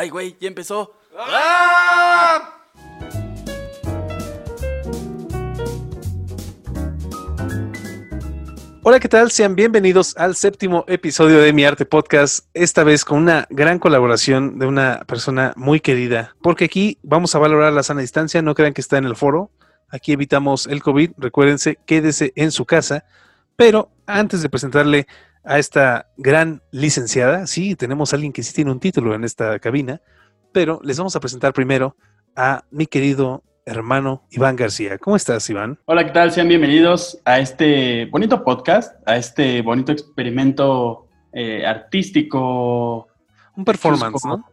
Ay, güey, ya empezó. Hola, ¿qué tal? Sean bienvenidos al séptimo episodio de Mi Arte Podcast, esta vez con una gran colaboración de una persona muy querida, porque aquí vamos a valorar la sana distancia, no crean que está en el foro, aquí evitamos el COVID, recuérdense, quédese en su casa, pero antes de presentarle a esta gran licenciada, sí, tenemos a alguien que sí tiene un título en esta cabina, pero les vamos a presentar primero a mi querido hermano Iván García. ¿Cómo estás, Iván? Hola, ¿qué tal? Sean bienvenidos a este bonito podcast, a este bonito experimento eh, artístico. Un performance, ¿no?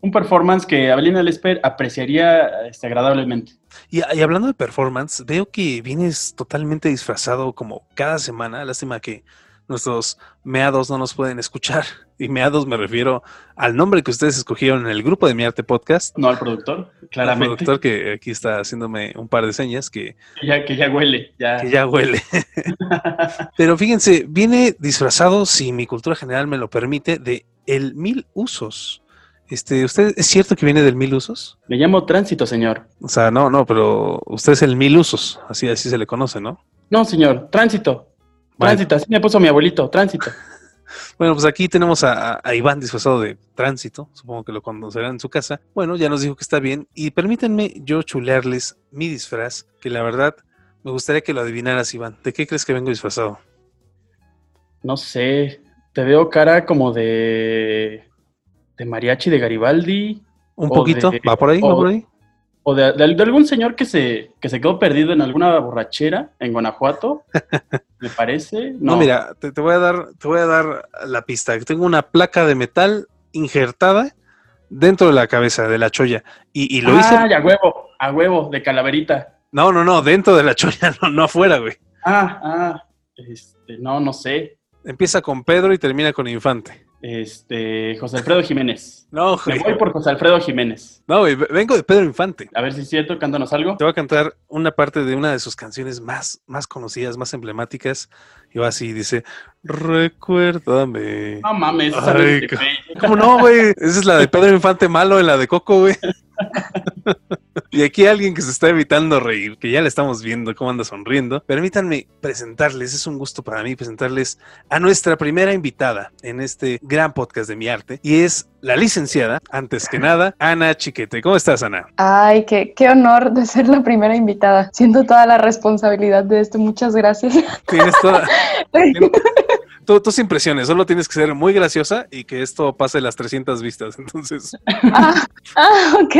Un performance que Abelina Lesper apreciaría este, agradablemente. Y, y, hablando de performance, veo que vienes totalmente disfrazado como cada semana. Lástima que nuestros meados no nos pueden escuchar. Y meados me refiero al nombre que ustedes escogieron en el grupo de Mi Arte Podcast. No al productor, claramente. Al productor que aquí está haciéndome un par de señas que... Que ya, que ya huele. Ya. Que ya huele. Pero fíjense, viene disfrazado, si mi cultura general me lo permite, de el mil usos. Este, ¿usted es cierto que viene del mil usos? Me llamo Tránsito, señor. O sea, no, no, pero usted es el mil usos, así, así se le conoce, ¿no? No, señor, Tránsito. Tránsito, así me puso mi abuelito, tránsito. Bueno, pues aquí tenemos a, a, Iván disfrazado de tránsito, supongo que lo conocerán en su casa. Bueno, ya nos dijo que está bien y permítanme yo chulearles mi disfraz, que la verdad me gustaría que lo adivinaras, Iván. ¿De qué crees que vengo disfrazado? No sé, te veo cara como de de mariachi de Garibaldi. Un poquito, de, va por ahí, o, va por ahí. O de, de, de, algún señor que se, que se quedó perdido en alguna borrachera en Guanajuato, me parece. No, no mira, te, te, voy a dar, te voy a dar la pista. Tengo una placa de metal injertada dentro de la cabeza de la cholla. Y, y lo ah, hice. a huevo, a huevo, de calaverita. No, no, no, dentro de la cholla, no, no afuera, güey. Ah, ah, este, no, no sé. Empieza con Pedro y termina con Infante. Este, José Alfredo Jiménez. No, güey. Me voy por José Alfredo Jiménez. No, güey, vengo de Pedro Infante. A ver si es cierto, cántanos algo. Te voy a cantar una parte de una de sus canciones más, más conocidas, más emblemáticas. Y va así, dice, recuérdame. No mames, Ay, ¿Cómo no, güey? Esa es la de Pedro Infante malo en la de Coco, güey. y aquí alguien que se está evitando reír, que ya le estamos viendo cómo anda sonriendo. Permítanme presentarles, es un gusto para mí presentarles a nuestra primera invitada en este gran podcast de mi arte. Y es la licenciada, antes que nada, Ana Chiquete. ¿Cómo estás, Ana? Ay, qué, qué honor de ser la primera invitada. Siento toda la responsabilidad de esto. Muchas gracias. Tienes toda... Tú, tus impresiones, solo tienes que ser muy graciosa y que esto pase las 300 vistas, entonces. Ah, ah ok.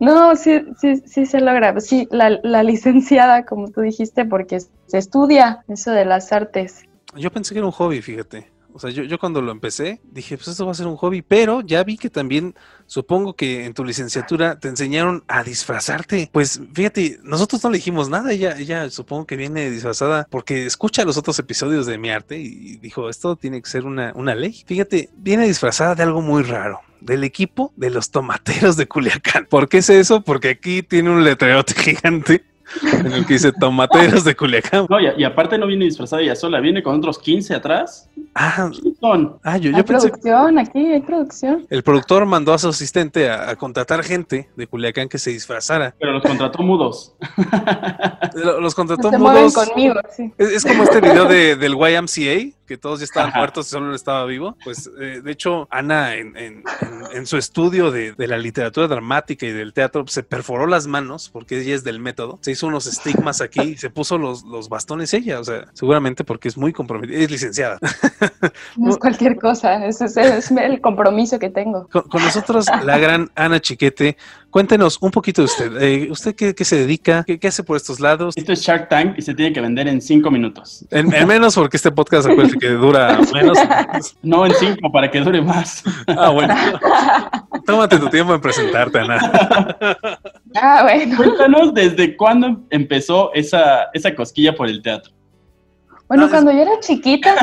No, sí, sí, sí se logra. Sí, la, la, licenciada, como tú dijiste, porque se estudia eso de las artes. Yo pensé que era un hobby, fíjate. O sea, yo, cuando lo empecé dije, pues esto va a ser un hobby, pero ya vi que también, supongo que en tu licenciatura te enseñaron a disfrazarte. Pues fíjate, nosotros no le dijimos nada, ella, ella supongo que viene disfrazada porque escucha los otros episodios de mi arte y dijo, esto tiene que ser una, una ley. Fíjate, viene disfrazada de algo muy raro del equipo de los tomateros de Culiacán. ¿Por qué es eso? Porque aquí tiene un letrerote gigante en el que dice tomateros de Culiacán. No, y, y, aparte no viene disfrazada ella sola, viene con otros 15 atrás. Ah, son? ah yo, hay yo pensé. producción, aquí hay producción. El productor mandó a su asistente a, a, contratar gente de Culiacán que se disfrazara. Pero los contrató mudos. los contrató se mudos. conmigo, sí. es, es, como este video de, del YMCA, que todos ya estaban Ajá. muertos y solo él estaba vivo. Pues, eh, de hecho, Ana, en, en, en, en su estudio de, de, la literatura dramática y del teatro, se perforó las manos, porque ella es del método. Se hizo unos estigmas aquí y se puso los, los bastones ella, o sea, seguramente porque es muy comprometida. Es licenciada. No es cualquier cosa, ese es, es, el compromiso que tengo. Con, con, nosotros, la gran Ana Chiquete. Cuéntenos un poquito de usted. Eh, ¿Usted qué, qué, se dedica? ¿Qué, ¿Qué, hace por estos lados? Esto es Shark Tank y se tiene que vender en cinco minutos. En, en menos porque este podcast acuérdate que dura menos. No, en cinco, para que dure más. Ah, bueno. Tómate tu tiempo en presentarte, Ana. Ah, bueno. Cuéntanos desde cuándo empezó esa, esa cosquilla por el teatro. Bueno, cuando es... yo era chiquita.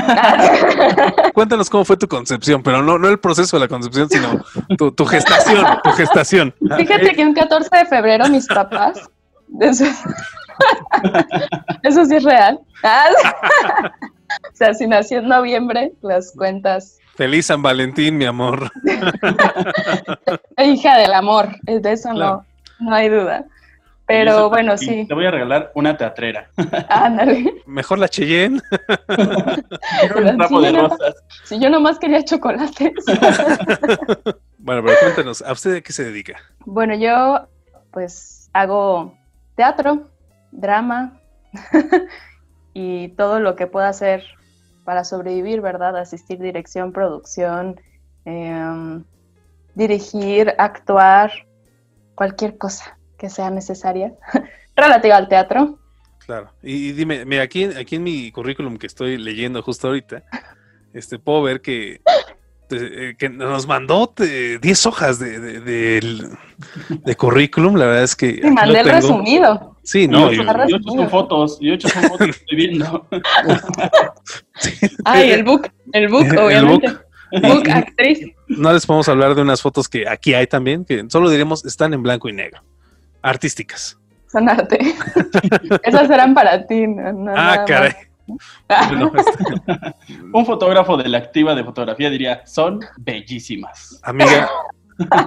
Cuéntanos cómo fue tu concepción, pero no, no el proceso de la concepción, sino tu, tu gestación, tu gestación. Fíjate que un 14 de febrero mis papás. Eso, eso sí es real. O sea, si nació en noviembre, las cuentas. Feliz San Valentín, mi amor. Hija del amor, de eso no, no hay duda. Pero bueno, sí. Te voy a regalar una teatrera. Ándale. Mejor la Cheyenne. Un trapo de rosas. Si yo nomás quería chocolates. bueno, pero cuéntanos, ¿a usted de qué se dedica? Bueno, yo pues hago teatro, drama y todo lo que pueda hacer para sobrevivir, ¿verdad? Asistir, dirección, producción, em, dirigir, actuar, cualquier cosa que sea necesaria relativa al teatro. Claro. Y, dime, mira, aquí, aquí en mi currículum que estoy leyendo justo ahorita, este, puedo ver que, eh, que nos mandó 10 hojas de, de, currículum. La verdad es que. Sí, mandé el resumido. Sí, no. Y ocho, son fotos. Y ocho son fotos estoy viendo. Ay, el book. El book, obviamente. book actriz. No les podemos hablar de unas fotos que aquí hay también, que solo diremos están en blanco y negro artísticas. Son arte. Esas eran para ti. ah, caray. Un fotógrafo de la activa de fotografía diría, son bellísimas. Amiga,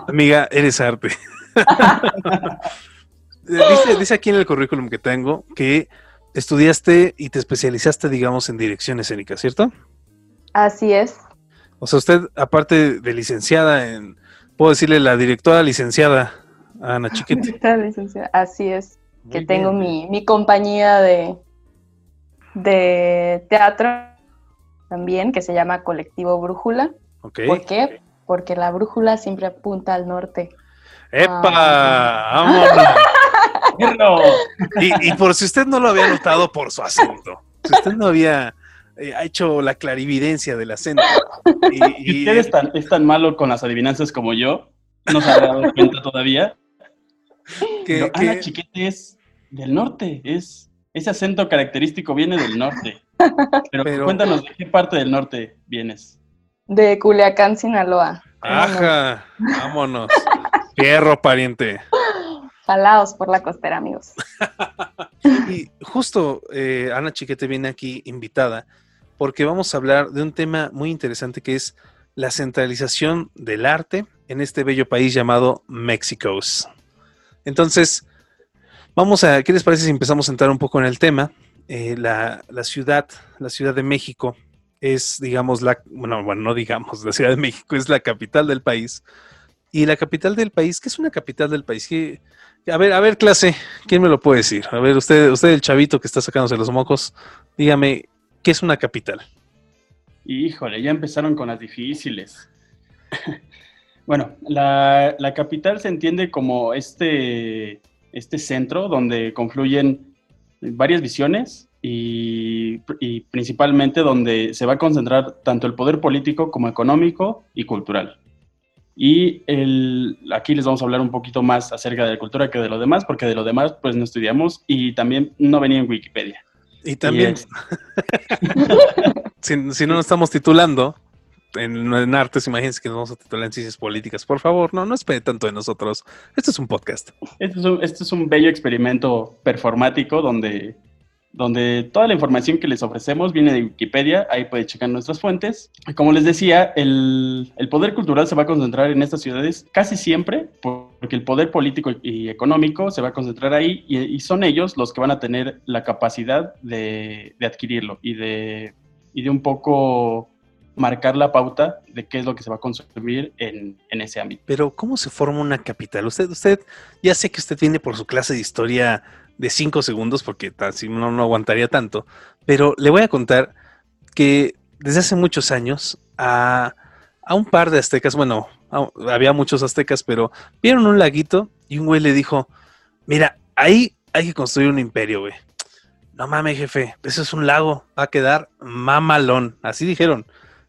amiga, eres arte. dice, aquí en el currículum que tengo que estudiaste y te especializaste, digamos, en dirección escénica, ¿cierto? Así es. O sea, usted, aparte de licenciada en, puedo decirle la directora licenciada Ana Chiquete. Así es, que tengo mi, compañía de, de teatro también, que se llama Colectivo Brújula. ¿Por qué? Porque la brújula siempre apunta al norte. ¡Epa! Ah. ¡Vámonos! y, y, por si usted no lo había notado por su acento, si usted no había eh, hecho la clarividencia del acento. Y, usted es tan, es tan malo con las adivinanzas como yo, no se ha dado cuenta todavía. Que, Ana Chiquete es del norte, es ese acento característico viene del norte. Pero, cuéntanos, ¿de qué parte del norte vienes? De Culiacán, Sinaloa. Ajá, vámonos. Fierro, pariente. Jalados por la costera, amigos. y justo eh, Ana Chiquete viene aquí invitada porque vamos a hablar de un tema muy interesante que es la centralización del arte en este bello país llamado México. Entonces, vamos a, ¿qué les parece si empezamos a entrar un poco en el tema? Eh, la, ciudad, la Ciudad de México es, digamos, la, bueno, bueno, no digamos, la Ciudad de México es la capital del país. Y la capital del país, ¿qué es una capital del país? a ver, a ver, clase, ¿quién me lo puede decir? A ver, usted, usted el chavito que está sacándose los mocos, dígame, ¿qué es una capital? Híjole, ya empezaron con las difíciles. Bueno, la, capital se entiende como este, este centro donde confluyen varias visiones y, principalmente donde se va a concentrar tanto el poder político como económico y cultural. Y el, aquí les vamos a hablar un poquito más acerca de la cultura que de lo demás, porque de lo demás pues no estudiamos y también no venía en Wikipedia. Y también, si, si, no nos estamos titulando, en, artes, imagínense que nos vamos a titular en ciencias políticas. Por favor, no, no espere tanto de nosotros. Esto es un podcast. Este es un, este es un bello experimento performático donde, donde toda la información que les ofrecemos viene de Wikipedia. Ahí puede checar nuestras fuentes. Como les decía, el, el poder cultural se va a concentrar en estas ciudades casi siempre, porque el poder político y económico se va a concentrar ahí y, y son ellos los que van a tener la capacidad de, de adquirirlo y de, y de un poco marcar la pauta de qué es lo que se va a consumir en, ese ámbito. Pero, ¿cómo se forma una capital? Usted, usted, ya sé que usted viene por su clase de historia de cinco segundos, porque si no, no aguantaría tanto, pero le voy a contar que desde hace muchos años a, a un par de aztecas, bueno, había muchos aztecas, pero vieron un laguito y un güey le dijo, mira, ahí hay que construir un imperio, güey. No mames, jefe, eso es un lago, va a quedar mamalón. Así dijeron.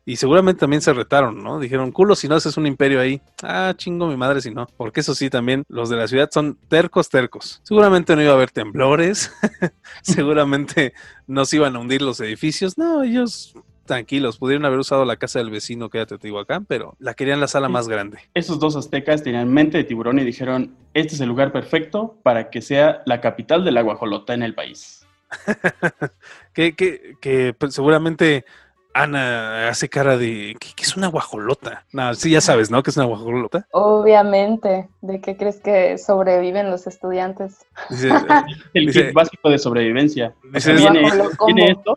Y seguramente también se retaron, ¿no? Dijeron, culo, si no haces un imperio ahí. Ah, chingo mi madre si no. Porque eso sí, también los de la ciudad son tercos, tercos. Seguramente no iba a haber temblores. seguramente no se iban a hundir los edificios. No, ellos tranquilos, pudieron haber usado la casa del vecino que era Teotihuacán, pero la querían la sala más grande. Esos dos aztecas tenían mente de tiburón y dijeron, este es el lugar perfecto para que sea la capital de la guajolota en el país. que, que, que pues, seguramente Ana hace cara de que, es una guajolota. No, sí, ya sabes, ¿no? Que es una guajolota. Obviamente. ¿De qué crees que sobreviven los estudiantes? Dice, el kit básico de sobrevivencia. viene, viene, esto,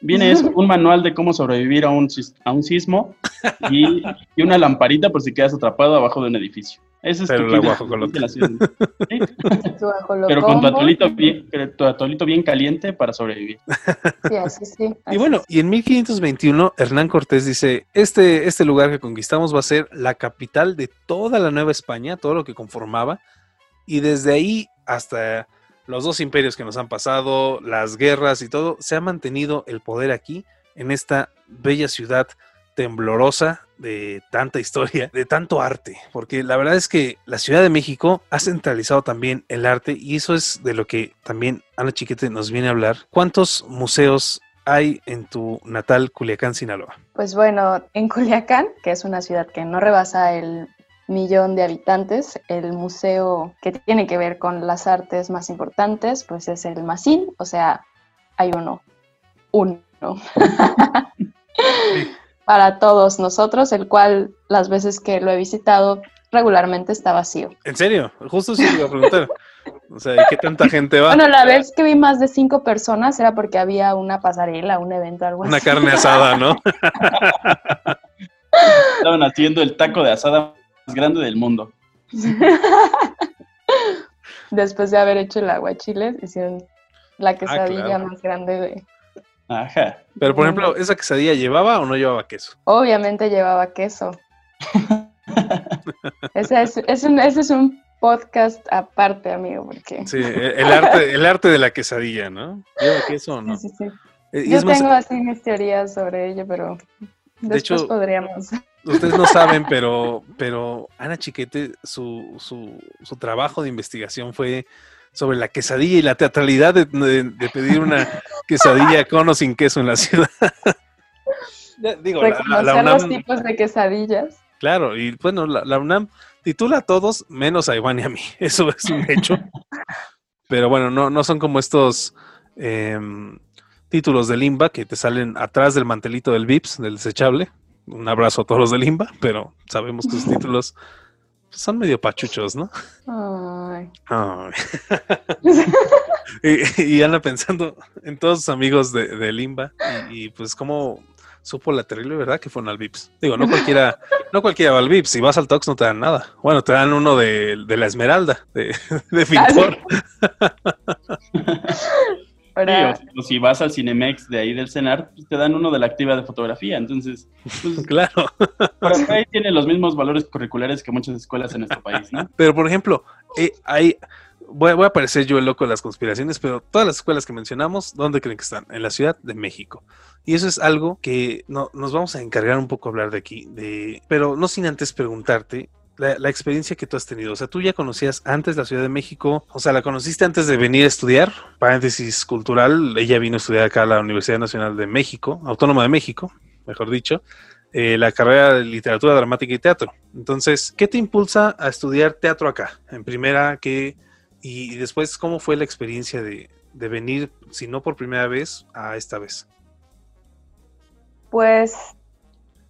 viene un manual de cómo sobrevivir a un, a un sismo y, y una lamparita por si quedas atrapado abajo de un edificio. Ese es Pero tu la guajolota. Sí. Pero con tu atolito, bien, tu atolito bien caliente para sobrevivir. Sí, así sí. Y bueno, y en 1521 Hernán Cortés dice, este, este lugar que conquistamos va a ser la capital de toda la Nueva España, todo lo que conformaba, y desde ahí hasta los dos imperios que nos han pasado, las guerras y todo, se ha mantenido el poder aquí, en esta bella ciudad temblorosa de tanta historia, de tanto arte, porque la verdad es que la Ciudad de México ha centralizado también el arte y eso es de lo que también Ana Chiquete nos viene a hablar. ¿Cuántos museos hay en tu natal Culiacán, Sinaloa? Pues bueno, en Culiacán, que es una ciudad que no rebasa el millón de habitantes, el museo que tiene que ver con las artes más importantes, pues es el MACIN, o sea, hay uno, uno. Para todos nosotros, el cual las veces que lo he visitado regularmente está vacío. ¿En serio? Justo sí te iba a preguntar. O sea, ¿y qué tanta gente va? Bueno, la vez que vi más de cinco personas era porque había una pasarela, un evento, algo Una así. carne asada, ¿no? Estaban haciendo el taco de asada grande del mundo. Después de haber hecho el aguachiles, hicieron la quesadilla Ah, claro. más grande de... Ajá. Pero, por ejemplo, ¿esa quesadilla llevaba o no llevaba queso? Obviamente llevaba queso. ese, es, es un, ese es un podcast aparte, amigo, porque... Sí, el arte, el arte de la quesadilla, ¿no? ¿Lleva queso o no? Sí, sí, sí. Eh, Y Yo más, tengo así mis teorías sobre ello, pero después hecho, podríamos. Ustedes no saben, pero, pero Ana Chiquete, su, su, su trabajo de investigación fue sobre la quesadilla y la teatralidad de, de- de pedir una quesadilla con o sin queso en la ciudad. Digo, la, los tipos de quesadillas. claro, y bueno, la, la UNAM titula a todos menos a Iván y a mí, eso es un hecho. Pero bueno, no, no son como estos em, títulos de Limba que te salen atrás del mantelito del Vips, del desechable. Un abrazo a todos los de Limba, pero sabemos que sus títulos son medio pachuchos, ¿no? Ay. Ay. y, y anda pensando en todos sus amigos de, de Limba y, y, pues cómo supo la terrible verdad que fueron al Vips. Digo, no cualquiera, no cualquiera va al Vips. Si vas al Tox no te dan nada. Bueno, te dan uno de, de la Esmeralda, de, de pintor. Sí, o, o si vas al Cinemex de ahí del CENAR, pues te dan uno de la activa de fotografía. Entonces, pues, Claro. por ahí tiene los mismos valores curriculares que muchas escuelas en nuestro país, ¿no? Pero, por ejemplo, eh, hay, voy, voy a parecer yo el loco de las conspiraciones, pero todas las escuelas que mencionamos, ¿dónde creen que están? En la Ciudad de México. Y eso es algo que no, nos vamos a encargar un poco a hablar de aquí, de, pero no sin antes preguntarte la, experiencia que tú has tenido. O sea, tú ya conocías antes la Ciudad de México, o sea, la conociste antes de venir a estudiar, paréntesis cultural, ella vino a estudiar acá a la Universidad Nacional de México, Autónoma de México, mejor dicho, eh, la carrera de literatura dramática y teatro. Entonces, ¿qué te impulsa a estudiar teatro acá? En primera, ¿qué? Y, y después, ¿cómo fue la experiencia de, de venir, si no por primera vez, a esta vez? Pues,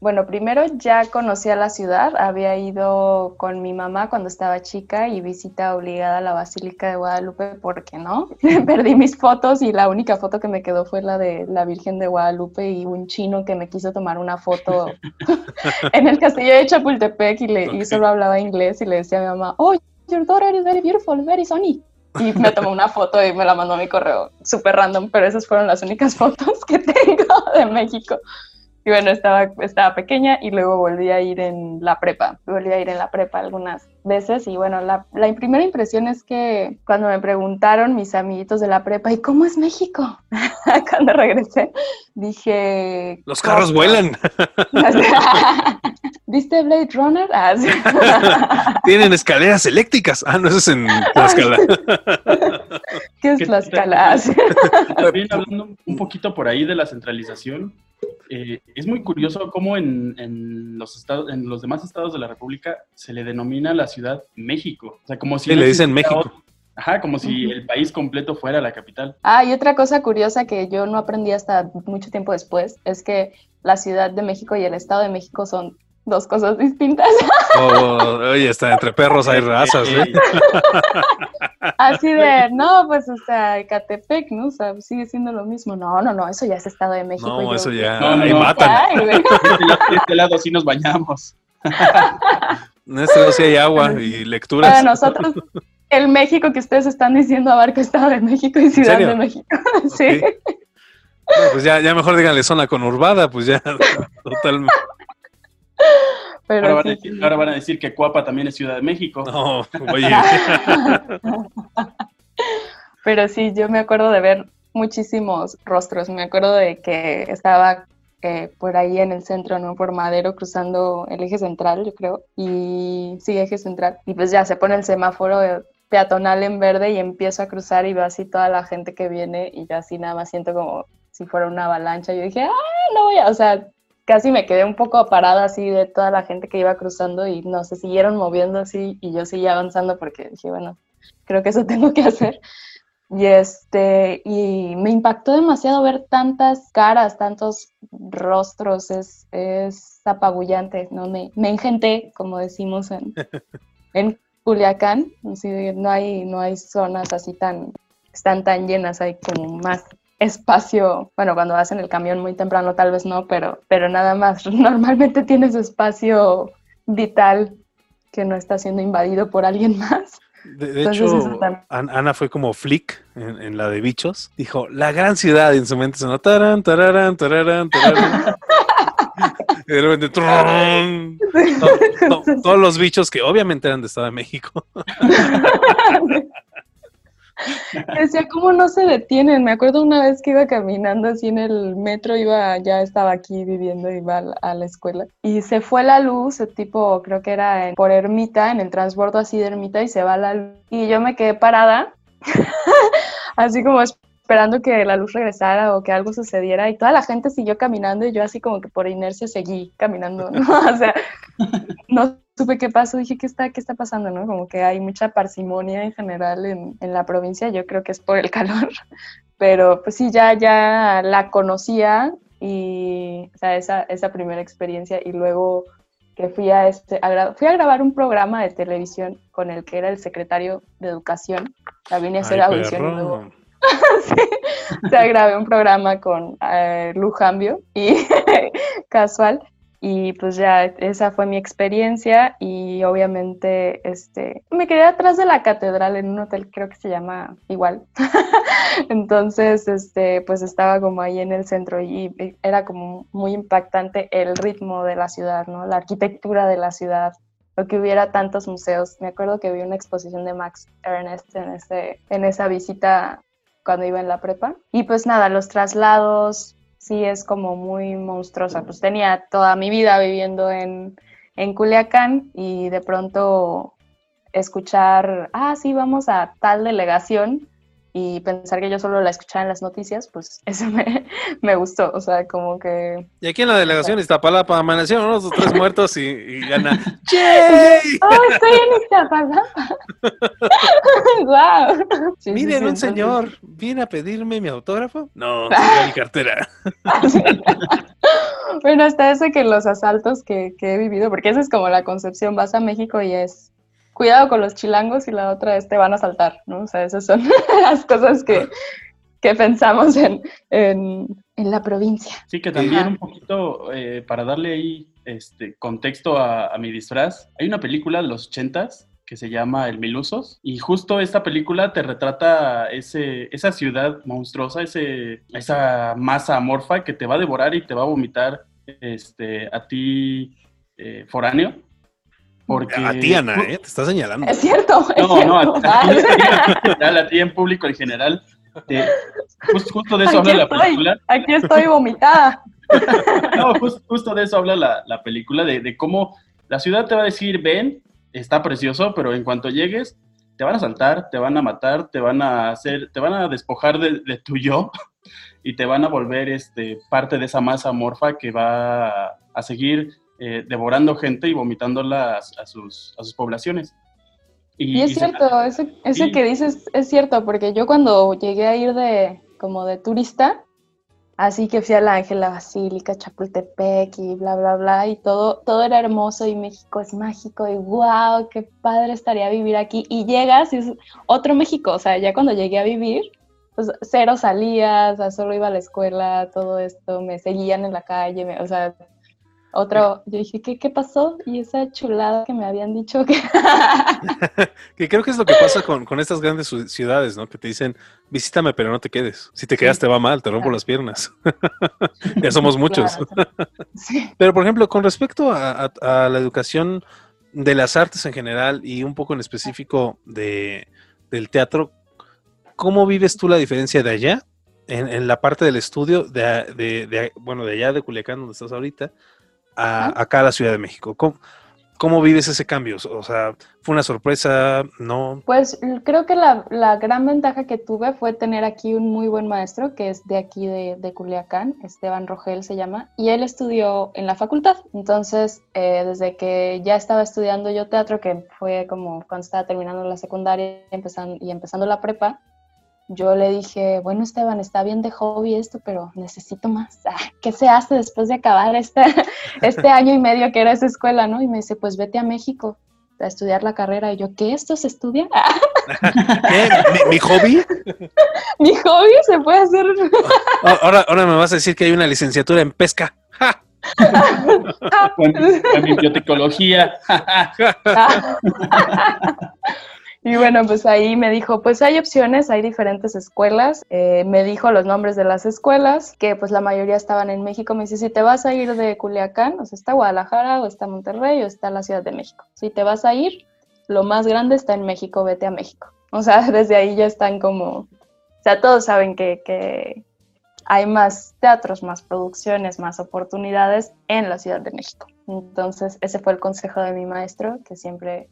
bueno, primero ya conocía la ciudad, había ido con mi mamá cuando estaba chica y visita obligada a la Basílica de Guadalupe, ¿por qué no? Perdí mis fotos y la única foto que me quedó fue la de la Virgen de Guadalupe y un chino que me quiso tomar una foto en el castillo de Chapultepec y, le, y solo hablaba inglés y le decía a mi mamá, oh, your daughter is very beautiful, very sunny. Y me tomó una foto y me la mandó a mi correo, súper random, pero esas fueron las únicas fotos que tengo de México. Y bueno, estaba, estaba pequeña y luego volví a ir en la prepa. Volví a ir en la prepa algunas veces y bueno, la, la primera impresión es que cuando me preguntaron mis amiguitos de la prepa, ¿y cómo es México? cuando regresé, dije... Los carros vuelan, ¿Viste Blade Runner? Ah, sí. tienen escaleras eléctricas. Ah, no, eso es en Tlaxcala. ¿Qué es ¿Qué Tlaxcala? También hablando un poquito por ahí de la centralización, eh, es muy curioso cómo en, en, los estados, en los demás estados de la República se le denomina la ciudad México. O sea, como si... Le dicen México. Ajá, como si el país completo fuera la capital. Ah, y otra cosa curiosa que yo no aprendí hasta mucho tiempo después es que la Ciudad de México y el Estado de México son dos cosas distintas. Oye, está entre perros hay razas, ¿eh? Así de, no, pues, o sea, Catepec, ¿no? O sea, sigue siendo lo mismo. No, no, no, eso ya es Estado de México. No, eso ya, no, no, ahí matan. Este de este lado sí nos bañamos. En este lado sí hay agua y lecturas. Para nosotros, el México que ustedes están diciendo abarca Estado de México y Ciudad de México. Sí. Pues ya, ya mejor díganle zona conurbada, pues ya totalmente. Pero ahora, van a decir, que Cuapa también es Ciudad de México. No, oye. Pero sí, yo me acuerdo de ver muchísimos rostros. Me acuerdo de que estaba eh, por ahí en el centro, ¿no? Por Madero, cruzando el eje central, yo creo. Y sí, eje central. Y pues ya se pone el semáforo eh, peatonal en verde y empiezo a cruzar y veo así toda la gente que viene y yo así nada más siento como si fuera una avalancha. Yo dije, ¡ah, no voy a! O sea, casi me quedé un poco parada así de toda la gente que iba cruzando y no se siguieron moviendo así y yo seguía avanzando porque dije, bueno, creo que eso tengo que hacer. Y este, y me impactó demasiado ver tantas caras, tantos rostros, es, es apabullante, ¿no? Me, me engenté, como decimos en, en Culiacán, no hay, no hay zonas así tan, están tan llenas, hay como más espacio, bueno, cuando vas en el camión muy temprano tal vez no, pero, pero nada más, normalmente tienes espacio vital que no está siendo invadido por alguien más. De, hecho. Ana fue como flick en, en, la de bichos. Dijo, la gran ciudad, y en su mente sonó tarán, tararán, tararán, tararán. de todos los bichos que obviamente eran de Estado de México. Decía, ¿cómo no se detienen? Me acuerdo una vez que iba caminando así en el metro, iba, ya estaba aquí viviendo, iba a la, escuela, y se fue la luz, tipo, creo que era por Ermita, en el transbordo así de Ermita, y se va la luz. Y yo me quedé parada, así como esperando que la luz regresara o que algo sucediera, y toda la gente siguió caminando, y yo así como que por inercia seguí caminando, ¿no? O sea, no supe qué pasó, dije, ¿qué está, qué está pasando? ¿no? Como que hay mucha parsimonia en general en, en la provincia, yo creo que es por el calor, pero pues sí, ya, ya la conocía y, o sea, esa, esa primera experiencia y luego que fui a, este, fui a grabar un programa de televisión con el que era el secretario de Educación, la vine a hacer audición y luego... sí, o sea, grabé un programa con eh, Lujambio y casual y pues ya esa fue mi experiencia y obviamente este me quedé atrás de la catedral en un hotel creo que se llama igual. Entonces este pues estaba como ahí en el centro y era como muy impactante el ritmo de la ciudad no la arquitectura de la ciudad lo que hubiera tantos museos. Me acuerdo que vi una exposición de Max Ernest en ese en esa visita cuando iba en la prepa y pues nada los traslados sí es como muy monstruosa. Pues tenía toda mi vida viviendo en, en Culiacán y de pronto escuchar, ah, sí, vamos a tal delegación y pensar que yo solo la escuchaba en las noticias, pues eso me, gustó, o sea, como que... Y aquí en la delegación Iztapalapa amanecieron los tres muertos y, y gana ¡Yay! ¡Oh, estoy en Iztapalapa! ¡Guau! Miren, un señor, ¿viene a pedirme mi autógrafo? No, mi cartera. bueno, hasta eso que los asaltos que, que he vivido, porque esa es como la concepción, vas a México y es cuidado con los chilangos y la otra es te van a saltar, ¿no? O sea, esas son las cosas que, pensamos en, la provincia. Sí, que también un poquito, eh, para darle ahí este contexto a, mi disfraz, hay una película de los ochentas que se llama El Milusos y justo esta película te retrata ese, esa ciudad monstruosa, ese, esa masa amorfa que te va a devorar y te va a vomitar este, a ti eh, foráneo porque... A ti, Ana, ¿eh? Te está señalando. Es cierto. no, no, a, ti en público en general. justo, de eso habla la película. Aquí estoy vomitada. no, justo de eso habla la, la película, de, de, cómo la ciudad te va a decir, ven, está precioso, pero en cuanto llegues, te van a saltar, te van a matar, te van a hacer, te van a despojar de, de tu yo y te van a volver este, parte de esa masa amorfa que va a, a seguir eh, devorando gente y vomitándola a, sus, a sus poblaciones. Y, es cierto, eso, eso que dices es cierto, porque yo cuando llegué a ir de como de turista, así que fui a la Ángela Basílica, Chapultepec y bla, bla, bla, y todo, todo era hermoso y México es mágico y wow, qué padre estaría vivir aquí. Y llegas y es otro México, o sea, ya cuando llegué a vivir, pues cero salías, solo iba a la escuela, todo esto, me seguían en la calle, o sea, otro, yo dije, ¿qué, ¿qué pasó? Y esa chulada que me habían dicho que... que creo que es lo que pasa con, con, estas grandes ciudades, ¿no? Que te dicen, visítame, pero no te quedes. Si te quedas te va mal, te rompo las piernas. ya somos muchos. Pero, por ejemplo, con respecto a, a, la educación de las artes en general y un poco en específico de, del teatro, ¿cómo vives tú la diferencia de allá en, en, la parte del estudio de, de, de, bueno, de allá de Culiacán, donde estás ahorita, a, acá a la Ciudad de México. ¿Cómo, vives ese cambio? O sea, ¿fue una sorpresa? ¿No? Pues creo que la, la, gran ventaja que tuve fue tener aquí un muy buen maestro que es de aquí de, de Culiacán, Esteban Rogel se llama, y él estudió en la facultad. Entonces, eh, desde que ya estaba estudiando yo teatro, que fue como cuando estaba terminando la secundaria empezando, y empezando la prepa, yo le dije, bueno, Esteban, está bien de hobby esto, pero necesito más. Ah, ¿Qué se hace después de acabar este, este año y medio que era esa escuela, no? Y me dice, pues vete a México a estudiar la carrera. Y yo, ¿qué? ¿Esto se estudia? ¿Qué? ¿Mi, hobby? ¿Mi hobby se puede hacer? ahora, ahora me vas a decir que hay una licenciatura en pesca. en bibliotecología. Y bueno, pues ahí me dijo, pues hay opciones, hay diferentes escuelas. Eh, me dijo los nombres de las escuelas, que pues la mayoría estaban en México. Me dice, si te vas a ir de Culiacán, o sea, está Guadalajara, o está Monterrey, o está la Ciudad de México. Si te vas a ir, lo más grande está en México, vete a México. O sea, desde ahí ya están como, o sea, todos saben que, que hay más teatros, más producciones, más oportunidades en la Ciudad de México. Entonces, ese fue el consejo de mi maestro, que siempre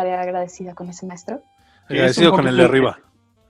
agradecida con ese maestro. Agradecido con el de arriba.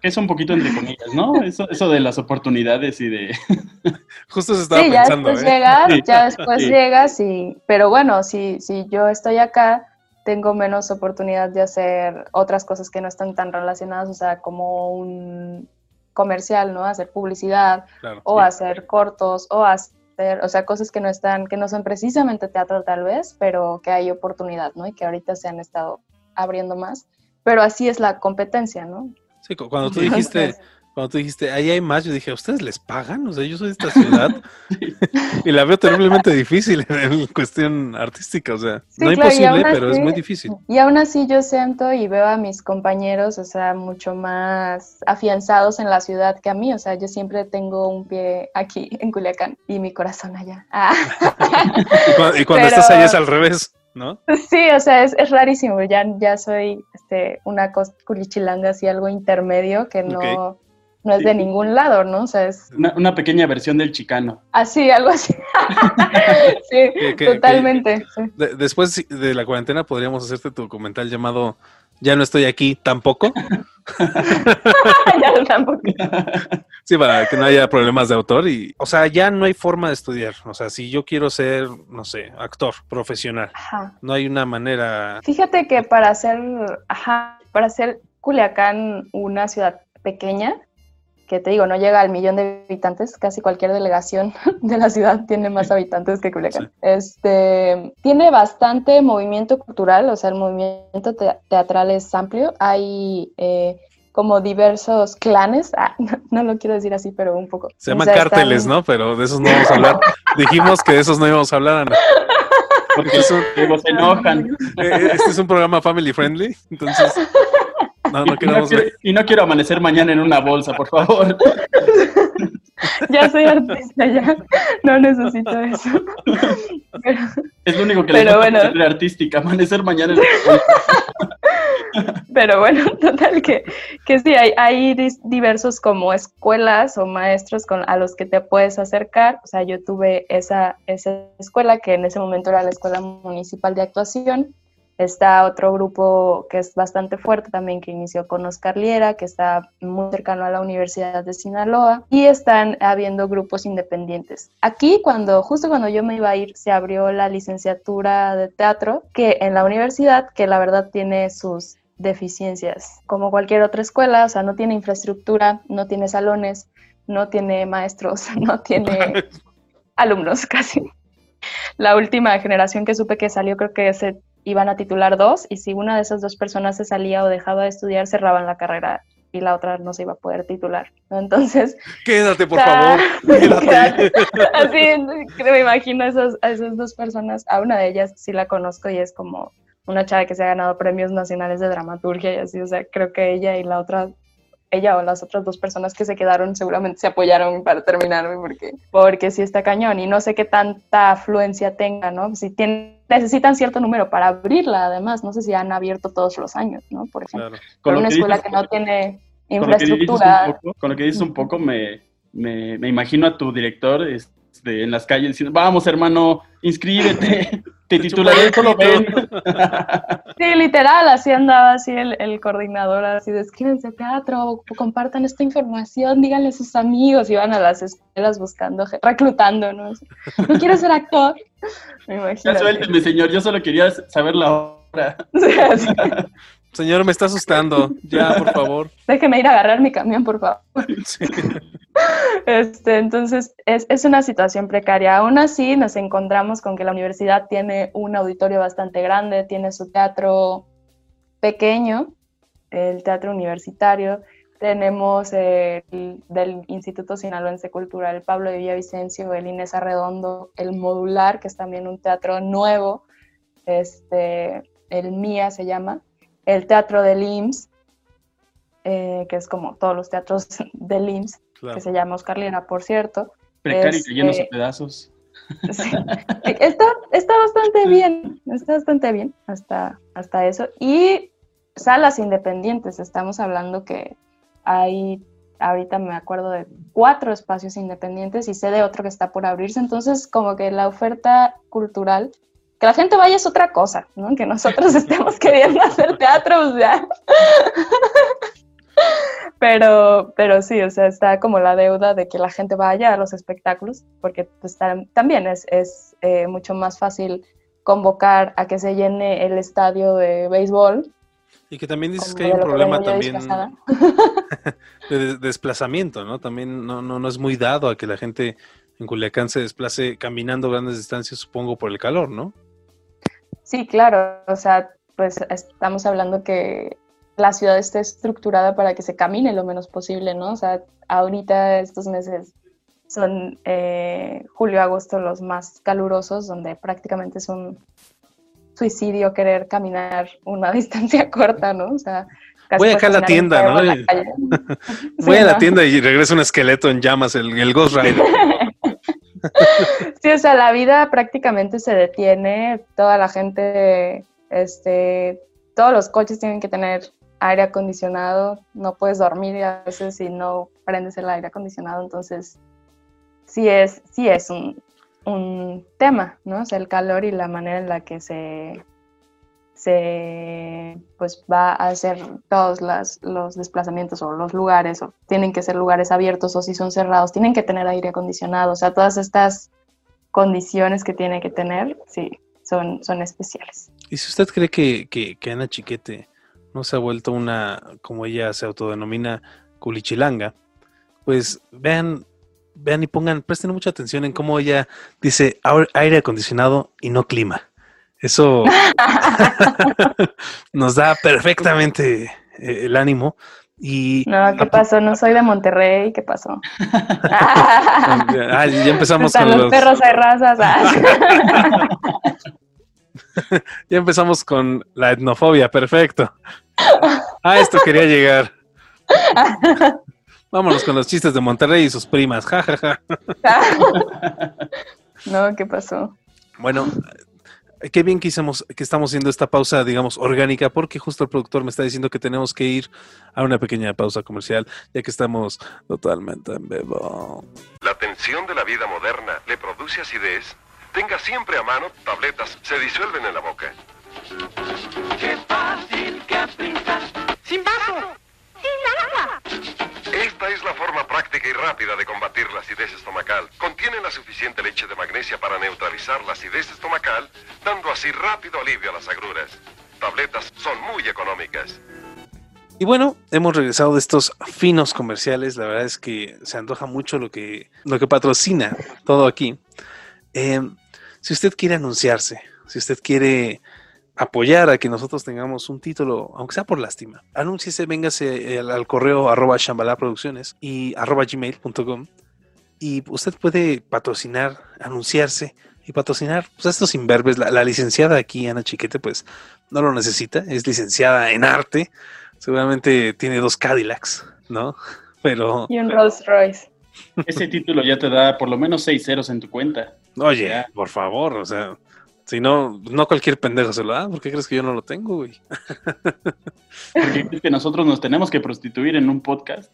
Que es un poquito entre comillas, ¿no? Eso, eso de las oportunidades y de... Justo se estaba sí, ya después ¿eh? llegas, ya después llegas y... Pero bueno, si, si yo estoy acá, tengo menos oportunidad de hacer otras cosas que no están tan relacionadas, o sea, como un comercial, ¿no? Hacer publicidad o hacer cortos o hacer, o sea, cosas que no están, que no son precisamente teatro tal vez, pero que hay oportunidad, ¿no? Y que ahorita se han estado abriendo más, pero así es la competencia, ¿no? Sí, cuando tú dijiste, cuando tú dijiste, ahí hay más, yo dije, ¿a ustedes les pagan? O sea, yo soy de esta ciudad y la veo terriblemente difícil en cuestión artística, o sea, no imposible, pero es muy difícil. Y aún así yo siento y veo a mis compañeros, o sea, mucho más afianzados en la ciudad que a mí, o sea, yo siempre tengo un pie aquí en Culiacán y mi corazón allá. Ah. y cuando, estás allá es al revés. ¿No? Sí, o sea, es, es rarísimo. Ya, ya soy este, una culichilanga así, algo intermedio que no, no es de ningún lado, ¿no? O sea, es... Una, pequeña versión del chicano. Así, algo así. sí, totalmente. después de la cuarentena podríamos hacerte tu documental llamado Ya no estoy aquí tampoco. ya tampoco. Sí, para que no haya problemas de autor y, o sea, ya no hay forma de estudiar. O sea, si yo quiero ser, no sé, actor profesional, no hay una manera. Fíjate que para hacer, ajá, para hacer Culiacán una ciudad pequeña, que te digo, no llega al millón de habitantes, casi cualquier delegación de la ciudad tiene más habitantes que Culiacán. Este, tiene bastante movimiento cultural, o sea, el movimiento teatral es amplio. Hay eh, como diversos clanes, ah, no, lo quiero decir así, pero un poco. Se llaman cárteles, ¿no? Pero de esos no vamos a hablar. Dijimos que de esos no íbamos a hablar, Ana. Porque eso, se enojan. Eh, eh, este es un programa family friendly, entonces no, no y, no quiero, amanecer mañana en una bolsa, por favor. ya soy artista, ya no necesito eso. es lo único que le bueno, ser artística, amanecer mañana en una bolsa. Pero bueno, total que, que sí, hay, hay diversos como escuelas o maestros con, a los que te puedes acercar. O sea, yo tuve esa, esa escuela que en ese momento era la Escuela Municipal de Actuación Está otro grupo que es bastante fuerte también, que inició con Oscar Liera, que está muy cercano a la Universidad de Sinaloa, y están habiendo grupos independientes. Aquí, cuando justo cuando yo me iba a ir, se abrió la licenciatura de teatro, que en la universidad, que la verdad tiene sus deficiencias. Como cualquier otra escuela, o sea, no tiene infraestructura, no tiene salones, no tiene maestros, no tiene alumnos casi. La última generación que supe que salió creo que se iban a titular dos y si una de esas dos personas se salía o dejaba de estudiar, cerraban la carrera y la otra no se iba a poder titular. Entonces... Quédate, por favor. Quédate. Así, me imagino a esas, a esas dos personas. A una de ellas sí la conozco y es como una chava que se ha ganado premios nacionales de dramaturgia y así, o sea, creo que ella y la otra ella o las otras dos personas que se quedaron seguramente se apoyaron para terminarme porque, porque sí está cañón y no sé qué tanta afluencia tenga, ¿no? Si tienen, necesitan cierto número para abrirla, además, no sé si han abierto todos los años, ¿no? Por ejemplo, con, una escuela que no tiene infraestructura. Con lo que dices un poco, me, me, me, imagino a tu director este, en las calles diciendo, vamos hermano, inscríbete. Te titularé solo ven. Sí, literal, así andaba así el, el coordinador, así de escríbense teatro, compartan esta información, díganle a sus amigos, iban a las escuelas buscando, reclutando, ¿no? No quiero ser actor. Me imagino. suélteme, señor, yo solo quería saber la hora. Sí, Señor, me está asustando. Ya, por favor. Déjeme ir a agarrar mi camión, por favor. Sí. Este, entonces, es, es, una situación precaria. Aún así, nos encontramos con que la universidad tiene un auditorio bastante grande, tiene su teatro pequeño, el teatro universitario. Tenemos el, del Instituto Sinaloense Cultural Pablo de Villavicencio, el Inés Arredondo, el Modular, que es también un teatro nuevo, este, el MIA se llama, el Teatro del IMSS, eh, que es como todos los teatros del IMSS, que se llama Oscar Lira, por cierto. Precario y llenos de pedazos. Está, está bastante bien, está bastante bien hasta, hasta eso. Y salas independientes, estamos hablando que hay, ahorita me acuerdo de cuatro espacios independientes y sé de otro que está por abrirse, entonces como que la oferta cultural que la gente vaya es otra cosa, ¿no? Que nosotros estemos queriendo hacer teatro, o sea. Pero, pero sí, o sea, está como la deuda de que la gente vaya a los espectáculos, porque pues, también es, es eh, mucho más fácil convocar a que se llene el estadio de béisbol. Y que también dices que hay un problema también de desplazamiento, ¿no? También no, no, no es muy dado a que la gente en Culiacán se desplace caminando grandes distancias, supongo, por el calor, ¿no? Sí, claro, o sea, pues estamos hablando que la ciudad esté estructurada para que se camine lo menos posible, ¿no? O sea, ahorita estos meses son eh, julio, agosto los más calurosos, donde prácticamente es un suicidio querer caminar una distancia corta, ¿no? O sea, Voy acá a la tienda, ¿no? Voy a la tienda y regresa un esqueleto en llamas, el, el Ghost Rider. sí, o sea, la vida prácticamente se detiene, toda la gente, este, todos los coches tienen que tener aire acondicionado, no puedes dormir a veces si no prendes el aire acondicionado, entonces sí es, sí es un, un tema, ¿no? O sea, el calor y la manera en la que se se pues va a hacer todos los desplazamientos o los lugares o tienen que ser lugares abiertos o si son cerrados tienen que tener aire acondicionado o sea todas estas condiciones que tiene que tener sí son, son especiales y si usted cree que, que, Ana Chiquete no se ha vuelto una como ella se autodenomina culichilanga pues vean vean y pongan presten mucha atención en cómo ella dice aire acondicionado y no clima eso nos da perfectamente eh, el ánimo. Y no, ¿qué pasó? No soy de Monterrey, ¿qué pasó? ah, ya empezamos con los, perros hay razas. Ah. ya empezamos con la etnofobia, perfecto. Ah, esto quería llegar. Vámonos con los chistes de Monterrey y sus primas, jajaja. no, ¿qué pasó? Bueno, qué bien que, hicimos, que estamos haciendo esta pausa, digamos, orgánica, porque justo el productor me está diciendo que tenemos que ir a una pequeña pausa comercial, ya que estamos totalmente en vivo. La tensión de la vida moderna le produce acidez. Tenga siempre a mano tabletas, se disuelven en la boca. Qué fácil, qué prisa. Sin vaso. Sin agua. Esta es la forma práctica y rápida de combatir la acidez estomacal. Contiene la suficiente leche de magnesia para neutralizar la acidez estomacal, dando así rápido alivio a las agruras. Tabletas son muy económicas. Y bueno, hemos regresado de estos finos comerciales. La verdad es que se antoja mucho lo que, lo que patrocina todo aquí. Eh, si usted quiere anunciarse, si usted quiere apoyar a que nosotros tengamos un título, aunque sea por lástima, anúnciese, véngase al, al correo arroba Shambhala producciones y arroba gmail.com y usted puede patrocinar, anunciarse y patrocinar pues, a estos imberbes. La, la licenciada aquí, Ana Chiquete, pues no lo necesita, es licenciada en arte, seguramente tiene dos Cadillacs, ¿no? Pero, Y un Rolls Royce. Ese título ya te da por lo menos seis ceros en tu cuenta. Oye, por favor, o sea, si no, no cualquier pendejo se lo da, ¿por qué crees que yo no lo tengo, güey? Porque crees que nosotros nos tenemos que prostituir en un podcast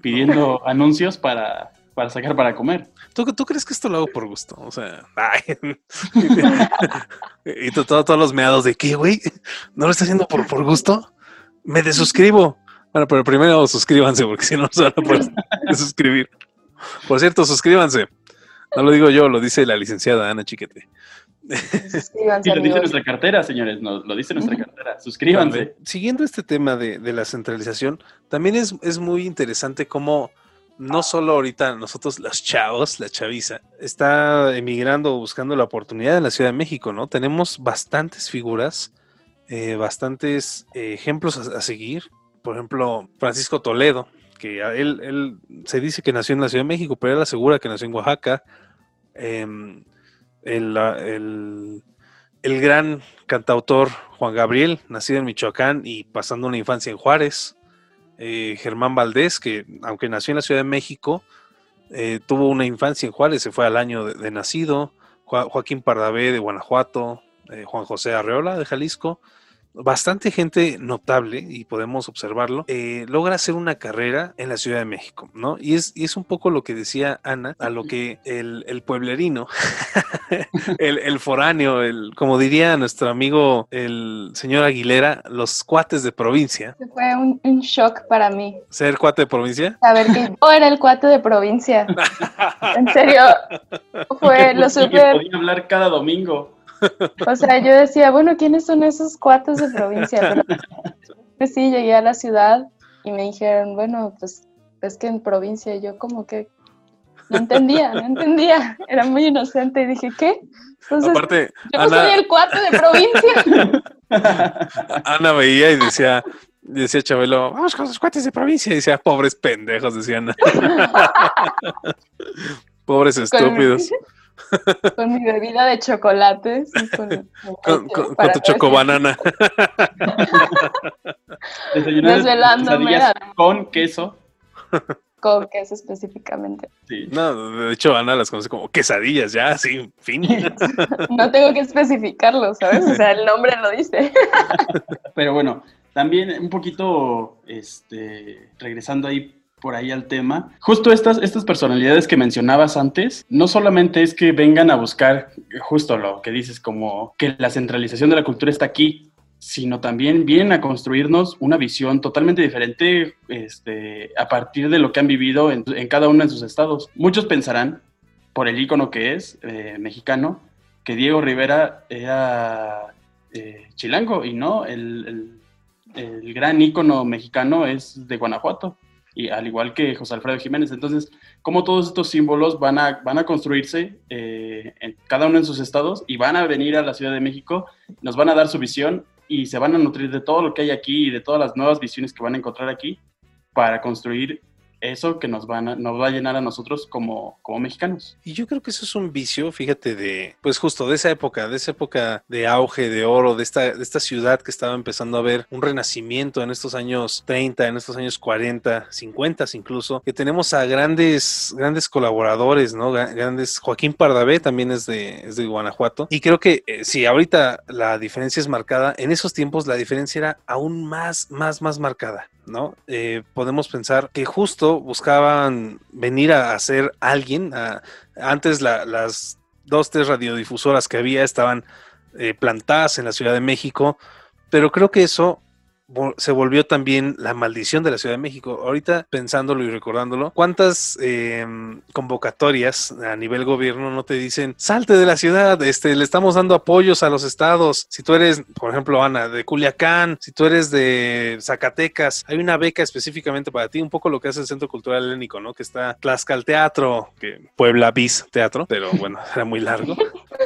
pidiendo anuncios para, para sacar para comer. ¿Tú, ¿Tú crees que esto lo hago por gusto? O sea, ay. y todo- todos los meados de qué, güey, ¿no lo está haciendo por, por gusto? Me desuscribo. Bueno, pero primero suscríbanse, porque si no, no se van a poder suscribir. Por cierto, suscríbanse. No lo digo yo, lo dice la licenciada Ana Chiquete. Suscríbanse, Sí, lo dice nuestra cartera, señores, lo dice nuestra cartera. Suscríbanse. Siguiendo este tema de, de la centralización, también es, es muy interesante cómo no solo ahorita nosotros los chavos, la chaviza, está emigrando buscando la oportunidad en la Ciudad de México, ¿no? Tenemos bastantes figuras, eh, bastantes eh, ejemplos a, a seguir. Por ejemplo, Francisco Toledo, que él, él se dice que nació en la Ciudad de México, pero él asegura que nació en Oaxaca. Em, el, el- el gran cantautor Juan Gabriel, nacido en Michoacán y pasando una infancia en Juárez. Eh, Germán Valdés, que aunque nació en la Ciudad de México, eh, tuvo una infancia en Juárez, se fue al año de, nacido. Joa- Joaquín Pardavé de Guanajuato, eh, Juan José Arreola de Jalisco. Bastante gente notable, y podemos observarlo, eh, logra hacer una carrera en la Ciudad de México, ¿no? Y es, y es un poco lo que decía Ana, a lo que el, el pueblerino el, el foráneo, el, como diría nuestro amigo el señor Aguilera, los cuates de provincia. Fue un, un shock para mí ¿Ser cuate de provincia? saber que yo era el cuate de provincia. En serio, fue lo que supe. podía hablar cada domingo. O sea, yo decía, bueno, ¿quiénes son esos cuates de provincia? Pero pues sí, llegué a la ciudad y me dijeron, bueno, pues es que en provincia yo como que no entendía, no entendía. Era muy inocente y dije, ¿qué? Entonces, Aparte, yo no soy Ana, el cuate de provincia. Ana veía y decía, decía Chabelo, vamos con los cuates de provincia. Y decía, pobres pendejos, decía Ana. pobres estúpidos. Con mi bebida de chocolates. y con, Con, con- para con tu chocobanana. Desvelándome, con queso. Con queso específicamente. Sí. No, de hecho, Ana las conoce como quesadillas, ya, sí, fin. No tengo que especificarlo, ¿sabes? O sea, el nombre lo dice. Pero bueno, también un poquito, este, regresando ahí por ahí al tema, justo estas, estas personalidades que mencionabas antes, no solamente es que vengan a buscar justo lo que dices, como que la centralización de la cultura está aquí, sino también vienen a construirnos una visión totalmente diferente este, a partir de lo que han vivido en, cada uno de sus estados. Muchos pensarán, por el ícono que es eh, mexicano, que Diego Rivera era eh, chilango y no, el, el, el gran ícono mexicano es de Guanajuato, y al igual que José Alfredo Jiménez. Entonces, cómo todos estos símbolos van a, van a construirse eh, en cada uno en sus estados y van a venir a la Ciudad de México, nos van a dar su visión y se van a nutrir de todo lo que hay aquí y de todas las nuevas visiones que van a encontrar aquí para construir eso que nos, van a- nos va a llenar a nosotros como, como mexicanos. Y yo creo que eso es un vicio, fíjate, de, pues justo de esa época, de esa época de auge, de oro, de esta, de esta ciudad que estaba empezando a ver un renacimiento en estos años 30, en estos años 40, 50 incluso, que tenemos a grandes, grandes colaboradores, ¿no? Gra- Grandes, Joaquín Pardavé también es de, es de Guanajuato. Y creo que eh, si ahorita la diferencia es marcada, en esos tiempos la diferencia era aún más, más, más marcada. ¿No? Eh, podemos pensar que justo buscaban venir a, ser alguien. antes la- las dos, tres radiodifusoras que había estaban eh, plantadas en la Ciudad de México, pero creo que eso se volvió también la maldición de la Ciudad de México. Ahorita pensándolo y recordándolo, ¿cuántas eh, convocatorias a nivel gobierno no te dicen, salte de la ciudad, este, le estamos dando apoyos a los estados? Si tú eres, por ejemplo, Ana, de Culiacán, si tú eres de Zacatecas, hay una beca específicamente para ti, un poco lo que hace el Centro Cultural Helénico, ¿no? Que está Tlaxcal Teatro, que Puebla Bis Teatro, pero bueno, era muy largo.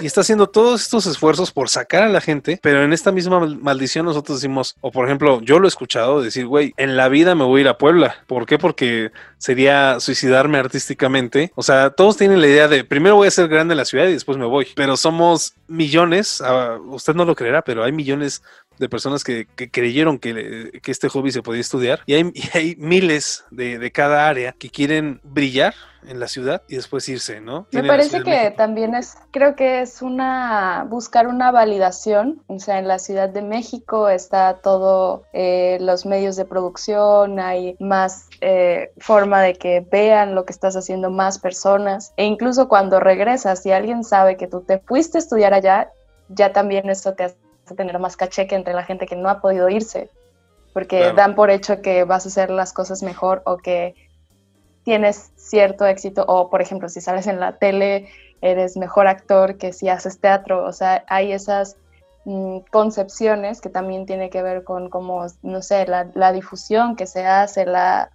Y está haciendo todos estos esfuerzos por sacar a la gente, pero en esta misma mal- maldición nosotros decimos, o por ejemplo, yo lo he escuchado decir, güey, en la vida me voy a ir a Puebla. ¿Por qué? Porque sería suicidarme artísticamente. O sea, todos tienen la idea de primero voy a ser grande en la ciudad y después me voy. Pero somos millones, ah, usted no lo creerá, pero hay millones de personas que, que creyeron que, que este hobby se podía estudiar. Y hay, y hay miles de, de cada área que quieren brillar en la ciudad y después irse, ¿no? Me parece que también es, creo que es una, buscar una validación, o sea, en la Ciudad de México está todo, eh, los medios de producción, hay más eh, forma de que vean lo que estás haciendo más personas, e incluso cuando regresas, si alguien sabe que tú te fuiste a estudiar allá, ya también eso te hace tener más caché que entre la gente que no ha podido irse, porque Claro. dan por hecho que vas a hacer las cosas mejor o que tienes cierto éxito o por ejemplo si sales en la tele eres mejor actor que si haces teatro, o sea, hay esas mm, concepciones que también tiene que ver con como, no sé, la, la difusión que se hace la,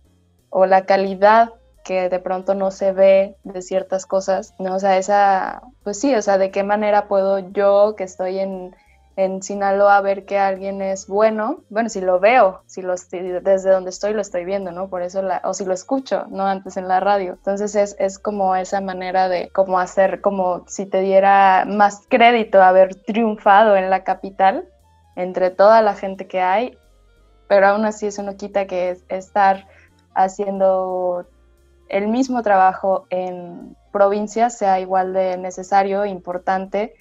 o la calidad que de pronto no se ve de ciertas cosas, ¿no? O sea, esa, pues sí, o sea, de qué manera puedo yo que estoy en, en Sinaloa ver que alguien es bueno, bueno, si lo veo, si lo estoy- desde donde estoy lo estoy viendo, ¿no? Por eso, la, o si lo escucho, ¿no? Antes en la radio. Entonces es, es como esa manera de como hacer, como si te diera más crédito haber triunfado en la capital entre toda la gente que hay, pero aún así eso no quita que es- estar haciendo el mismo trabajo en provincias sea igual de necesario, importante.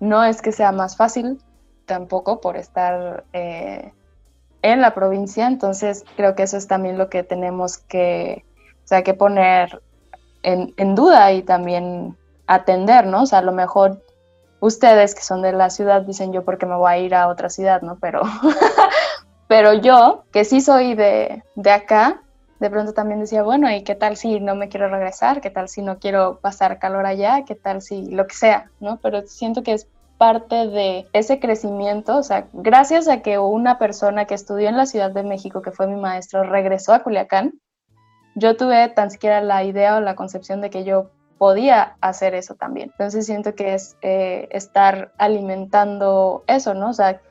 No es que sea más fácil, tampoco por estar eh, en la provincia, entonces creo que eso es también lo que tenemos que, o sea, que poner en, en duda y también atender, ¿no? O sea, a lo mejor ustedes que son de la ciudad dicen yo porque me voy a ir a otra ciudad, ¿no? Pero, pero yo, que sí soy de, de acá, de pronto también decía, bueno, ¿y qué tal si no me quiero regresar? ¿Qué tal si no quiero pasar calor allá? ¿Qué tal si lo que sea? ¿no? Pero siento que es parte de ese crecimiento, o sea, gracias a que una persona que estudió en la Ciudad de México, que fue mi maestro, regresó a Culiacán, yo tuve tan siquiera la idea o la concepción de que yo podía hacer eso también. Entonces siento que es eh, estar alimentando eso, ¿no? O sea,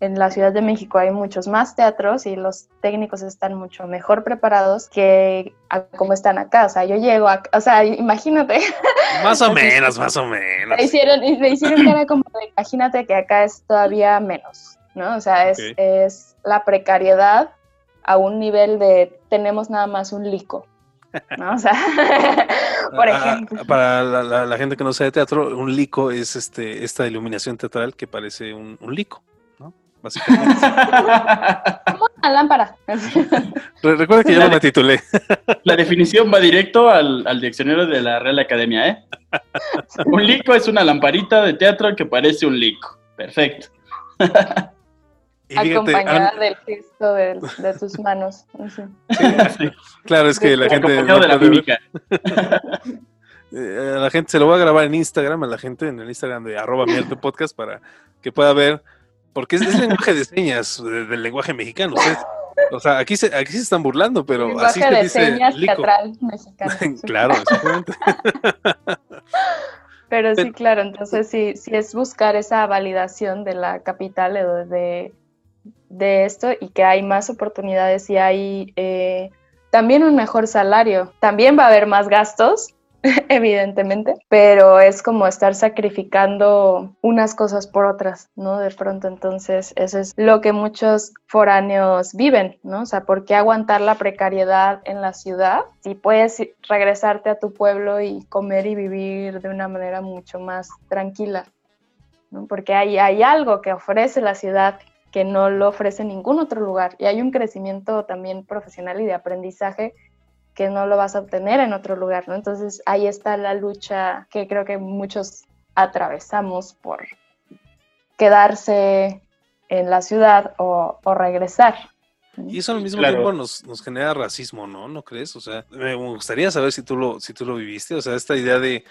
en la Ciudad de México hay muchos más teatros y los técnicos están mucho mejor preparados que a como están acá. O sea, yo llego a, o sea, imagínate, Más o menos, más o menos. me hicieron, me hicieron cara como de, imagínate que acá es todavía menos, ¿no? O sea, es, es la precariedad a un nivel de tenemos nada más un lico, ¿no? O sea, por Ah, ejemplo. para la, la- la gente que no sabe de teatro, un lico es este esta iluminación teatral que parece un, un lico. Básicamente. Como una lámpara. Re- Recuerda que yo no me titulé. La definición va directo al, al diccionario de la Real Academia, ¿eh? Un lico es una lamparita de teatro que parece un lico. Perfecto. Y fíjate, acompañada del gesto de, de tus manos. Claro, es que la gente Acompañado no de la puede ver. mímica. Eh, a la gente se lo voy a grabar en Instagram, a la gente en el Instagram de arroba podcast para que pueda ver, porque es, es lenguaje de señas de- del lenguaje mexicano. ustedes- o sea, aquí se, aquí se están burlando, pero así Lenguaje se de dice señas lico. teatral mexicano. claro, exactamente. Pero sí, claro, entonces sí, sí es buscar esa validación de la capital de, de esto y que hay más oportunidades y hay eh, también un mejor salario. También va a haber más gastos, evidentemente, pero es como estar sacrificando unas cosas por otras, ¿no? De pronto, entonces, eso es lo que muchos foráneos viven, ¿no? O sea, ¿por qué aguantar la precariedad en la ciudad si puedes regresarte a tu pueblo y comer y vivir de una manera mucho más tranquila? Porque hay, hay algo que ofrece la ciudad que no lo ofrece ningún otro lugar y hay un crecimiento también profesional y de aprendizaje que no lo vas a obtener en otro lugar, ¿no? Entonces ahí está la lucha que creo que muchos atravesamos por quedarse en la ciudad o, o regresar, Y eso al mismo Claro. tiempo nos, nos genera racismo, ¿no? ¿No crees? O sea, me gustaría saber si tú lo, si tú lo viviste. O sea, esta idea de,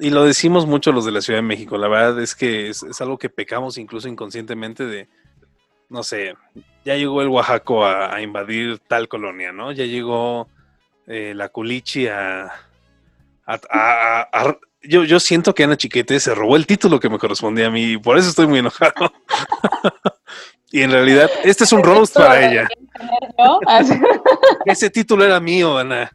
y lo decimos mucho los de la Ciudad de México, la verdad es que es, es algo que pecamos incluso inconscientemente de, no sé, ya llegó el Oaxaco a, a invadir tal colonia, ¿no? Ya llegó eh, la Culichi a... a- a- a- a- yo, yo siento que Ana Chiquete se robó el título que me correspondía a mí y por eso estoy muy enojado. y en realidad, este es un roast para ella. Ese título era mío, Ana.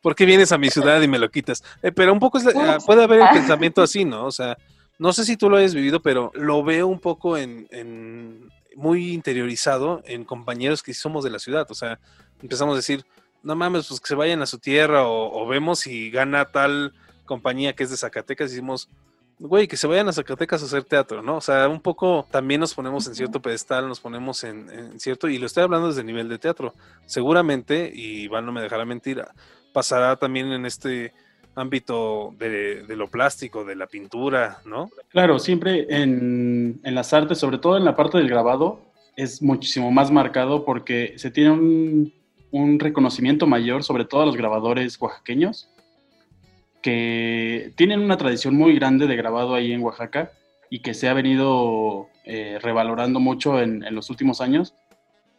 ¿Por qué vienes a mi ciudad y me lo quitas? Eh, pero un poco es la- ah, puede haber el pensamiento así, ¿no? O sea, no sé si tú lo hayas vivido, pero lo veo un poco en, en- muy interiorizado en compañeros que somos de la ciudad. O sea, empezamos a decir, no mames, pues que se vayan a su tierra o, o vemos si gana tal compañía que es de Zacatecas y decimos, güey, que se vayan a Zacatecas a hacer teatro, ¿no? O sea, un poco también nos ponemos en cierto pedestal, nos ponemos en, en cierto, y lo estoy hablando desde el nivel de teatro. Seguramente, y Iván no me dejará mentir, pasará también en este ámbito de, de lo plástico, de la pintura, ¿no? Claro, siempre en, en las artes, sobre todo en la parte del grabado, es muchísimo más marcado porque se tiene un, un reconocimiento mayor, sobre todo a los grabadores oaxaqueños, que tienen una tradición muy grande de grabado ahí en Oaxaca y que se ha venido eh, revalorando mucho en, los últimos años.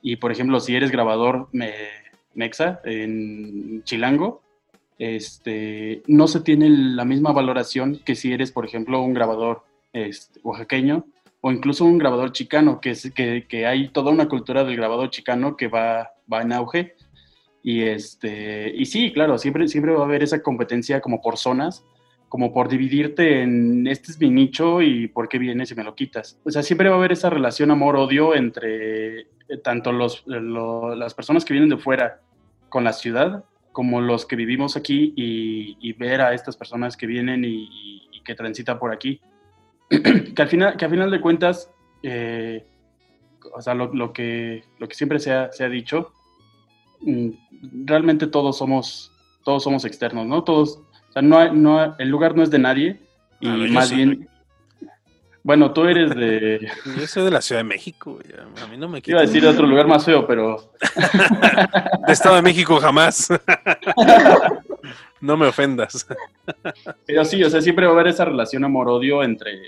Y por ejemplo, si eres grabador me- mexa en Chilango, este, no se tiene la misma valoración que si eres, por ejemplo, un grabador este, oaxaqueño o incluso un grabador chicano, que, que hay toda una cultura del grabador chicano que va, va en auge. Y, este, y sí, claro, siempre, siempre va a haber esa competencia como por zonas, como por dividirte en este es mi nicho y por qué vienes y me lo quitas. O sea, siempre va a haber esa relación amor-odio entre eh, tanto los, lo- las personas que vienen de fuera con la ciudad como los que vivimos aquí y, ver a estas personas que vienen y, que transitan por aquí. que, al final, que al final de cuentas, eh, o sea, lo, lo que, lo que siempre se ha, se ha dicho, realmente todos somos, todos somos externos, ¿no? Todos, o sea, no, hay- no hay- el lugar no es de nadie y A ver, yo más bien, bueno, tú eres de, Yo soy de la Ciudad de México, a mí no me iba a decir de otro lugar más feo, pero De Estado de México jamás. no me ofendas. Pero sí, o sea, siempre va a haber esa relación amor-odio entre,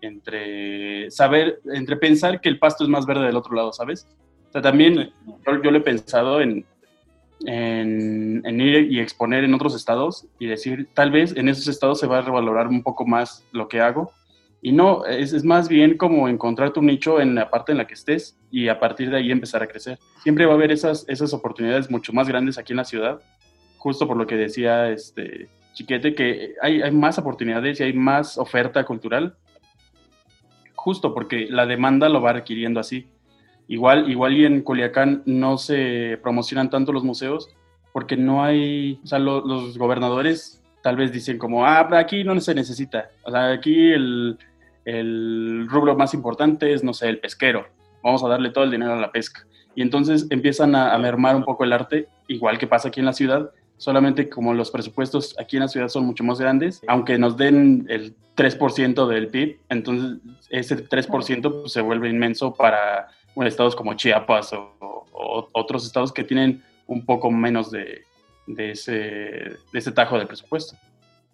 entre saber, entre pensar que el pasto es más verde del otro lado, ¿sabes? O sea, también yo, yo lo he pensado en, en, en ir y exponer en otros estados y decir, tal vez en esos estados se va a revalorar un poco más lo que hago. Y no, es, es más bien como encontrar tu nicho en la parte en la que estés y a partir de ahí empezar a crecer. Siempre va a haber esas, esas oportunidades mucho más grandes aquí en la ciudad, justo por lo que decía este Chiquete, que hay, hay más oportunidades y hay más oferta cultural, justo porque la demanda lo va requiriendo así. Igual, igual y en Culiacán no se promocionan tanto los museos porque no hay, o sea, lo- los gobernadores tal vez dicen como, ah, aquí no se necesita. O sea, aquí el, el rubro más importante es, no sé, el pesquero. Vamos a darle todo el dinero a la pesca. Y entonces empiezan a, a mermar un poco el arte, igual que pasa aquí en la ciudad, solamente como los presupuestos aquí en la ciudad son mucho más grandes, aunque nos den el 3% del PIB, entonces ese 3% pues, se vuelve inmenso para estados como Chiapas o, o otros estados que tienen un poco menos de, de, ese, de ese tajo de presupuesto.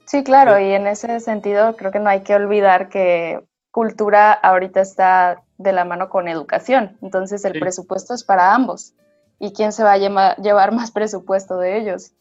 Sí, claro, y en ese sentido creo que no hay que olvidar que cultura ahorita está de la mano con educación, entonces el Sí. presupuesto es para ambos. ¿Y quién se va a lleva- llevar más presupuesto de ellos?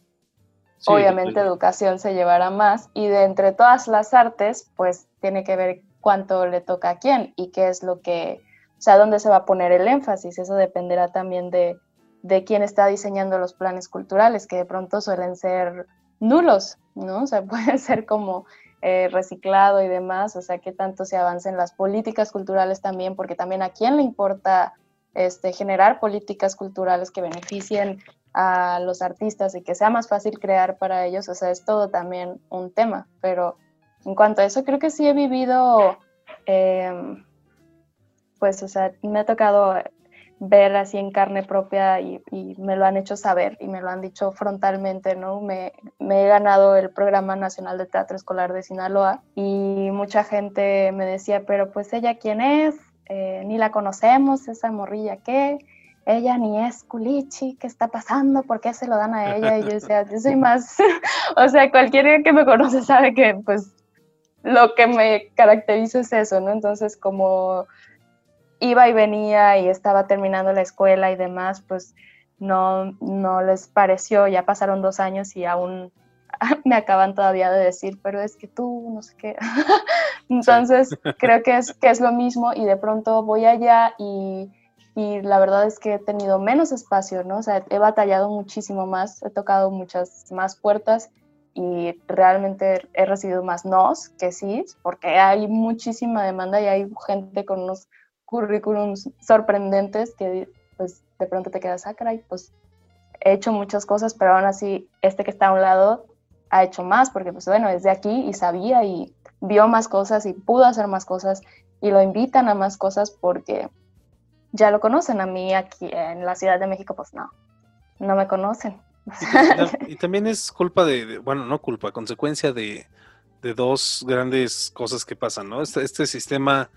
Sí, Obviamente totalmente. educación se llevará más y de entre todas las artes, pues tiene que ver cuánto le toca a quién y qué es lo que, o sea, dónde se va a poner el énfasis. Eso dependerá también de, de quién está diseñando los planes culturales, que de pronto suelen ser nulos, ¿no? O sea, puede ser como eh, reciclado y demás, o sea, qué tanto se avancen las políticas culturales también, porque también a quién le importa este, generar políticas culturales que beneficien a los artistas y que sea más fácil crear para ellos, o sea, es todo también un tema, pero en cuanto a eso, creo que sí he vivido, eh, pues, o sea, me ha tocado ver así en carne propia y, me lo han hecho saber y me lo han dicho frontalmente, ¿no? Me, me, he ganado el Programa Nacional de Teatro Escolar de Sinaloa y mucha gente me decía, pero pues ella quién es, eh, ni la conocemos, esa morrilla qué, ella ni es culichi, ¿qué está pasando? ¿Por qué se lo dan a ella? Y yo decía, yo soy más, o sea, cualquiera que me conoce sabe que pues lo que me caracteriza es eso, ¿no? Entonces como iba y venía y estaba terminando la escuela y demás, pues no, no les pareció, ya pasaron dos años y aún me acaban todavía de decir, pero es que tú, no sé qué. Entonces, creo que es, que es lo mismo y de pronto voy allá y, y, la verdad es que he tenido menos espacio, ¿no? O sea, he batallado muchísimo más, he tocado muchas más puertas y realmente he recibido más nos que sí, porque hay muchísima demanda y hay gente con unos currículums sorprendentes que pues de pronto te quedas, ah, caray, pues he hecho muchas cosas, pero aún así este que está a un lado ha hecho más, porque pues bueno, es de aquí y sabía y vio más cosas y pudo hacer más cosas y lo invitan a más cosas porque ya lo conocen. A mí aquí en la Ciudad de México, pues no, no me conocen. Y, también es culpa de, bueno, no culpa, consecuencia de, de, dos grandes cosas que pasan, ¿no? Este, este sistema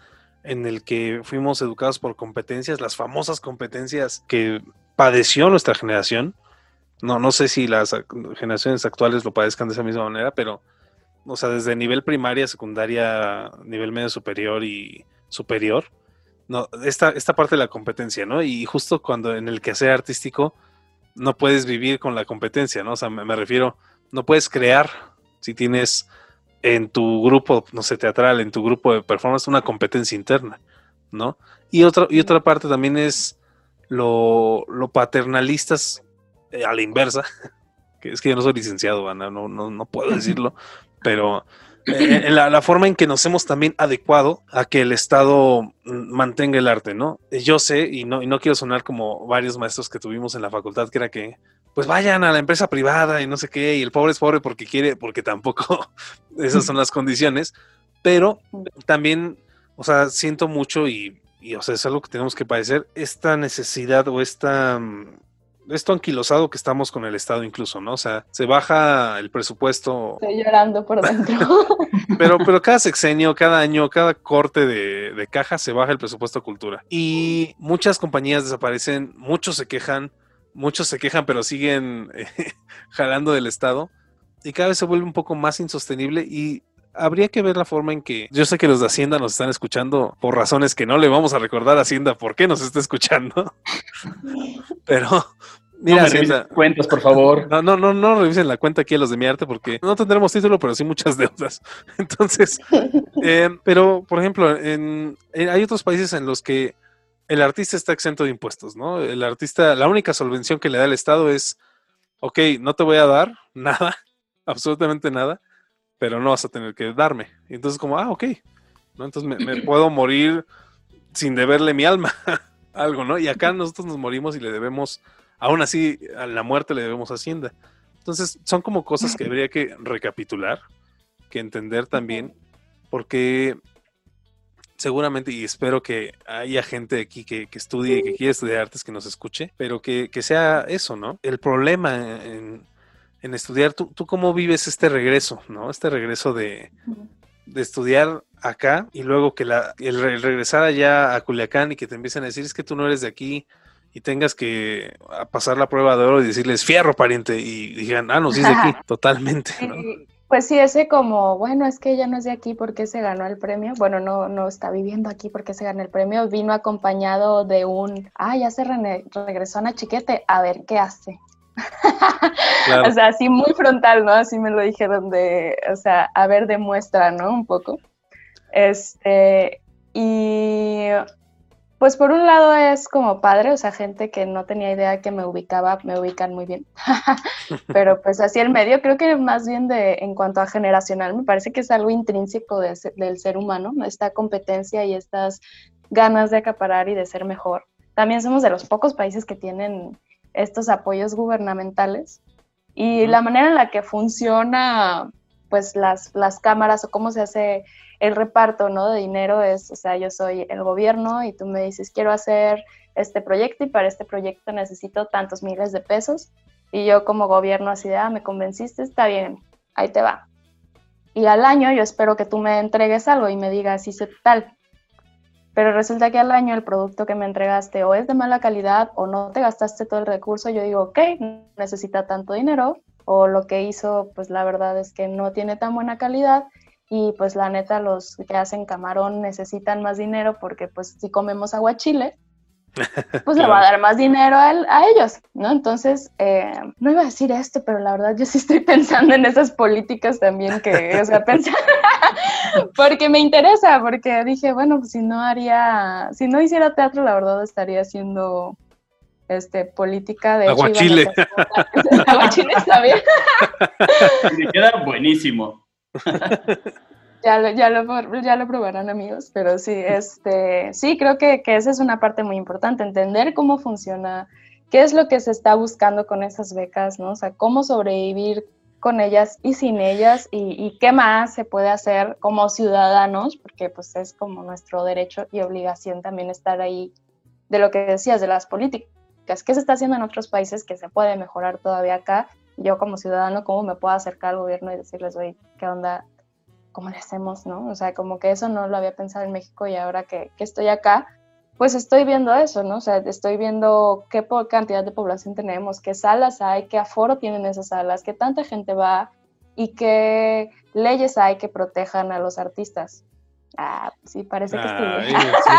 en el que fuimos educados por competencias, las famosas competencias que padeció nuestra generación, no, no sé si las generaciones actuales lo padezcan de esa misma manera, pero, o sea, desde nivel primaria, secundaria, nivel medio superior y superior, no, esta, esta parte de la competencia, ¿no? Y justo cuando en el quehacer artístico no puedes vivir con la competencia, ¿no? O sea, me, refiero, no puedes crear si tienes en tu grupo, no sé, teatral, en tu grupo de performance, una competencia interna, ¿no? Y otra, y otra parte también es lo, lo paternalistas eh, a la inversa, que es que yo no soy licenciado, Ana, no, no, no puedo decirlo, pero eh, la, forma en que nos hemos también adecuado a que el Estado mantenga el arte, ¿no? Yo sé, y no, y no quiero sonar como varios maestros que tuvimos en la facultad, que era que, pues vayan a la empresa privada y no sé qué, y el pobre es pobre porque quiere, porque tampoco esas son las condiciones, pero también, o sea, siento mucho y, y, o sea, es algo que tenemos que padecer, esta necesidad o esta esto anquilosado que estamos con el Estado incluso, ¿no? O sea, se baja el presupuesto. Estoy llorando por dentro. pero, pero cada sexenio, cada año, cada corte de, caja se baja el presupuesto cultura. Y muchas compañías desaparecen, muchos se quejan, muchos se quejan, pero siguen eh, jalando del Estado. Y cada vez se vuelve un poco más insostenible y habría que ver la forma en que yo sé que los de Hacienda nos están escuchando por razones que no le vamos a recordar a Hacienda por qué nos está escuchando. Pero Mira, no cuentas, por favor. No, no, no, no revisen la cuenta aquí a los de mi arte porque no tendremos título, pero sí muchas deudas. Entonces, eh, pero por ejemplo, en, hay otros países en los que el artista está exento de impuestos, ¿no? El artista, la única solvención que le da el Estado es, ok, no te voy a dar nada, absolutamente nada, pero no vas a tener que darme. Y entonces como, ah, ok, ¿no? Entonces me, me puedo morir sin deberle mi alma, algo, ¿no? Y acá nosotros nos morimos y le debemos aún así a la muerte le debemos Hacienda. Entonces, son como cosas que habría que recapitular, que entender también, porque seguramente, y espero que haya gente aquí que, estudie, que quiera estudiar artes, que nos escuche, pero que, sea eso, ¿no? El problema en, estudiar, ¿tú, ¿tú, cómo vives este regreso, ¿no? Este regreso de, estudiar acá y luego que la, el, regresar allá a Culiacán y que te empiecen a decir es que tú no eres de aquí, y tengas que pasar la prueba de oro y decirles fierro, pariente, y digan, ah, no, sí es de aquí, totalmente. Pues sí, ese como, bueno, es que ella no es de aquí porque se ganó el premio. Bueno, no, no está viviendo aquí porque se ganó el premio. Vino acompañado de un, ah, ya se regresó a una chiquete, a ver qué hace. o sea, así muy frontal, ¿no? Así me lo dijeron de, o sea, a ver, demuestra, ¿no? Un poco. Este, y pues por un lado es como padre, o sea, gente que no tenía idea que me ubicaba, me ubican muy bien. Pero pues así el medio, creo que más bien de en cuanto a generacional, me parece que es algo intrínseco del ser humano, esta competencia y estas ganas de acaparar y de ser mejor. También somos de los pocos países que tienen estos apoyos gubernamentales y la manera en la que funciona pues las, las cámaras o cómo se hace el reparto, ¿no? De dinero es, o sea, yo soy el gobierno y tú me dices, quiero hacer este proyecto y para este proyecto necesito tantos miles de pesos. Y yo como gobierno así de, ah, me convenciste, está bien, ahí te va. Y al año yo espero que tú me entregues algo y me digas, hice tal. pero resulta que al año el producto que me entregaste o es de mala calidad o no te gastaste todo el recurso, yo digo, ok, necesita tanto dinero, o lo que hizo, pues la verdad es que no tiene tan buena calidad y pues la neta los que hacen camarón necesitan más dinero porque pues si comemos aguachile, pues le va a dar más dinero a, él- a ellos, ¿no? Entonces, eh, no iba a decir esto, pero la verdad yo sí estoy pensando en esas políticas también que, o sea, pensar, porque me interesa, porque dije, bueno, pues si no haría, si no hiciera teatro, la verdad estaría haciendo este política de Aguachile. aguachile está bien. Me queda buenísimo. Ya lo, ya, lo, ya lo probarán amigos, pero sí, este, sí, creo que, que esa es una parte muy importante, entender cómo funciona, qué es lo que se está buscando con esas becas, ¿no? O sea, cómo sobrevivir con ellas y sin ellas y, y qué más se puede hacer como ciudadanos, porque pues es como nuestro derecho y obligación también estar ahí de lo que decías, de las políticas, qué se está haciendo en otros países que se puede mejorar todavía acá. Yo como ciudadano, ¿cómo me puedo acercar al gobierno y decirles, oye, ¿qué onda? ¿cómo le hacemos, no? O sea, como que eso no lo había pensado en México y ahora que, que estoy acá, pues estoy viendo eso, ¿no? O sea, estoy viendo qué cantidad de población tenemos, qué salas hay, qué aforo tienen esas salas, qué tanta gente va y qué leyes hay que protejan a los artistas. Ah, sí, parece que Ay, estudié. sí.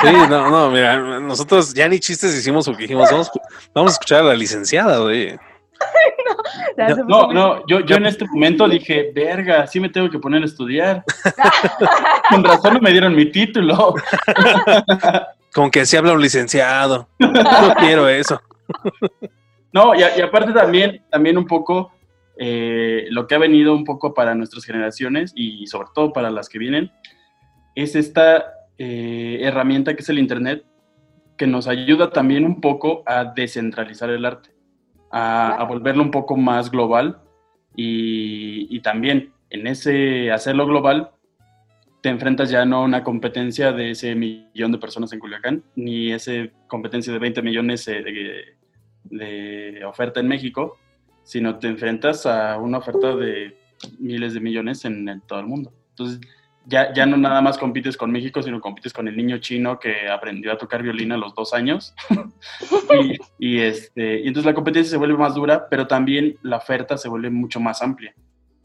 Sí, no, no, mira, nosotros ya ni chistes hicimos porque dijimos, vamos, vamos a escuchar a la licenciada, güey. No, no, yo, yo en este momento dije, verga, sí me tengo que poner a estudiar. Con razón no me dieron mi título. Como que así habla un licenciado. No quiero eso. No, y, a- y aparte también, también un poco eh, lo que ha venido un poco para nuestras generaciones y sobre todo para las que vienen, es esta eh, herramienta que es el Internet, que nos ayuda también un poco a descentralizar el arte, a, volverlo un poco más global y, y también en ese hacerlo global te enfrentas ya no a una competencia de ese millón de personas en Culiacán, ni ese competencia de 20 millones eh, de, de oferta en México, sino te enfrentas a una oferta de miles de millones en, en todo el mundo. Entonces, ya, ya no nada más compites con México, sino compites con el niño chino que aprendió a tocar violín a los dos años. y, y, este, y entonces la competencia se vuelve más dura, pero también la oferta se vuelve mucho más amplia.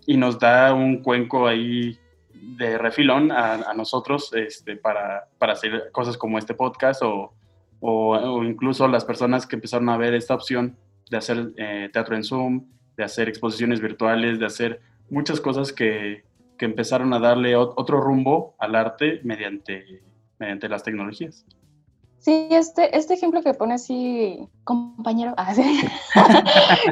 Y nos da un cuenco ahí de refilón a, a nosotros este, para, para hacer cosas como este podcast o, o, o incluso las personas que empezaron a ver esta opción de hacer eh, teatro en Zoom, de hacer exposiciones virtuales, de hacer muchas cosas que, empezaron a darle ot- otro rumbo al arte mediante, mediante las tecnologías. Sí, este, este ejemplo que pone así, compañero, ah, sí.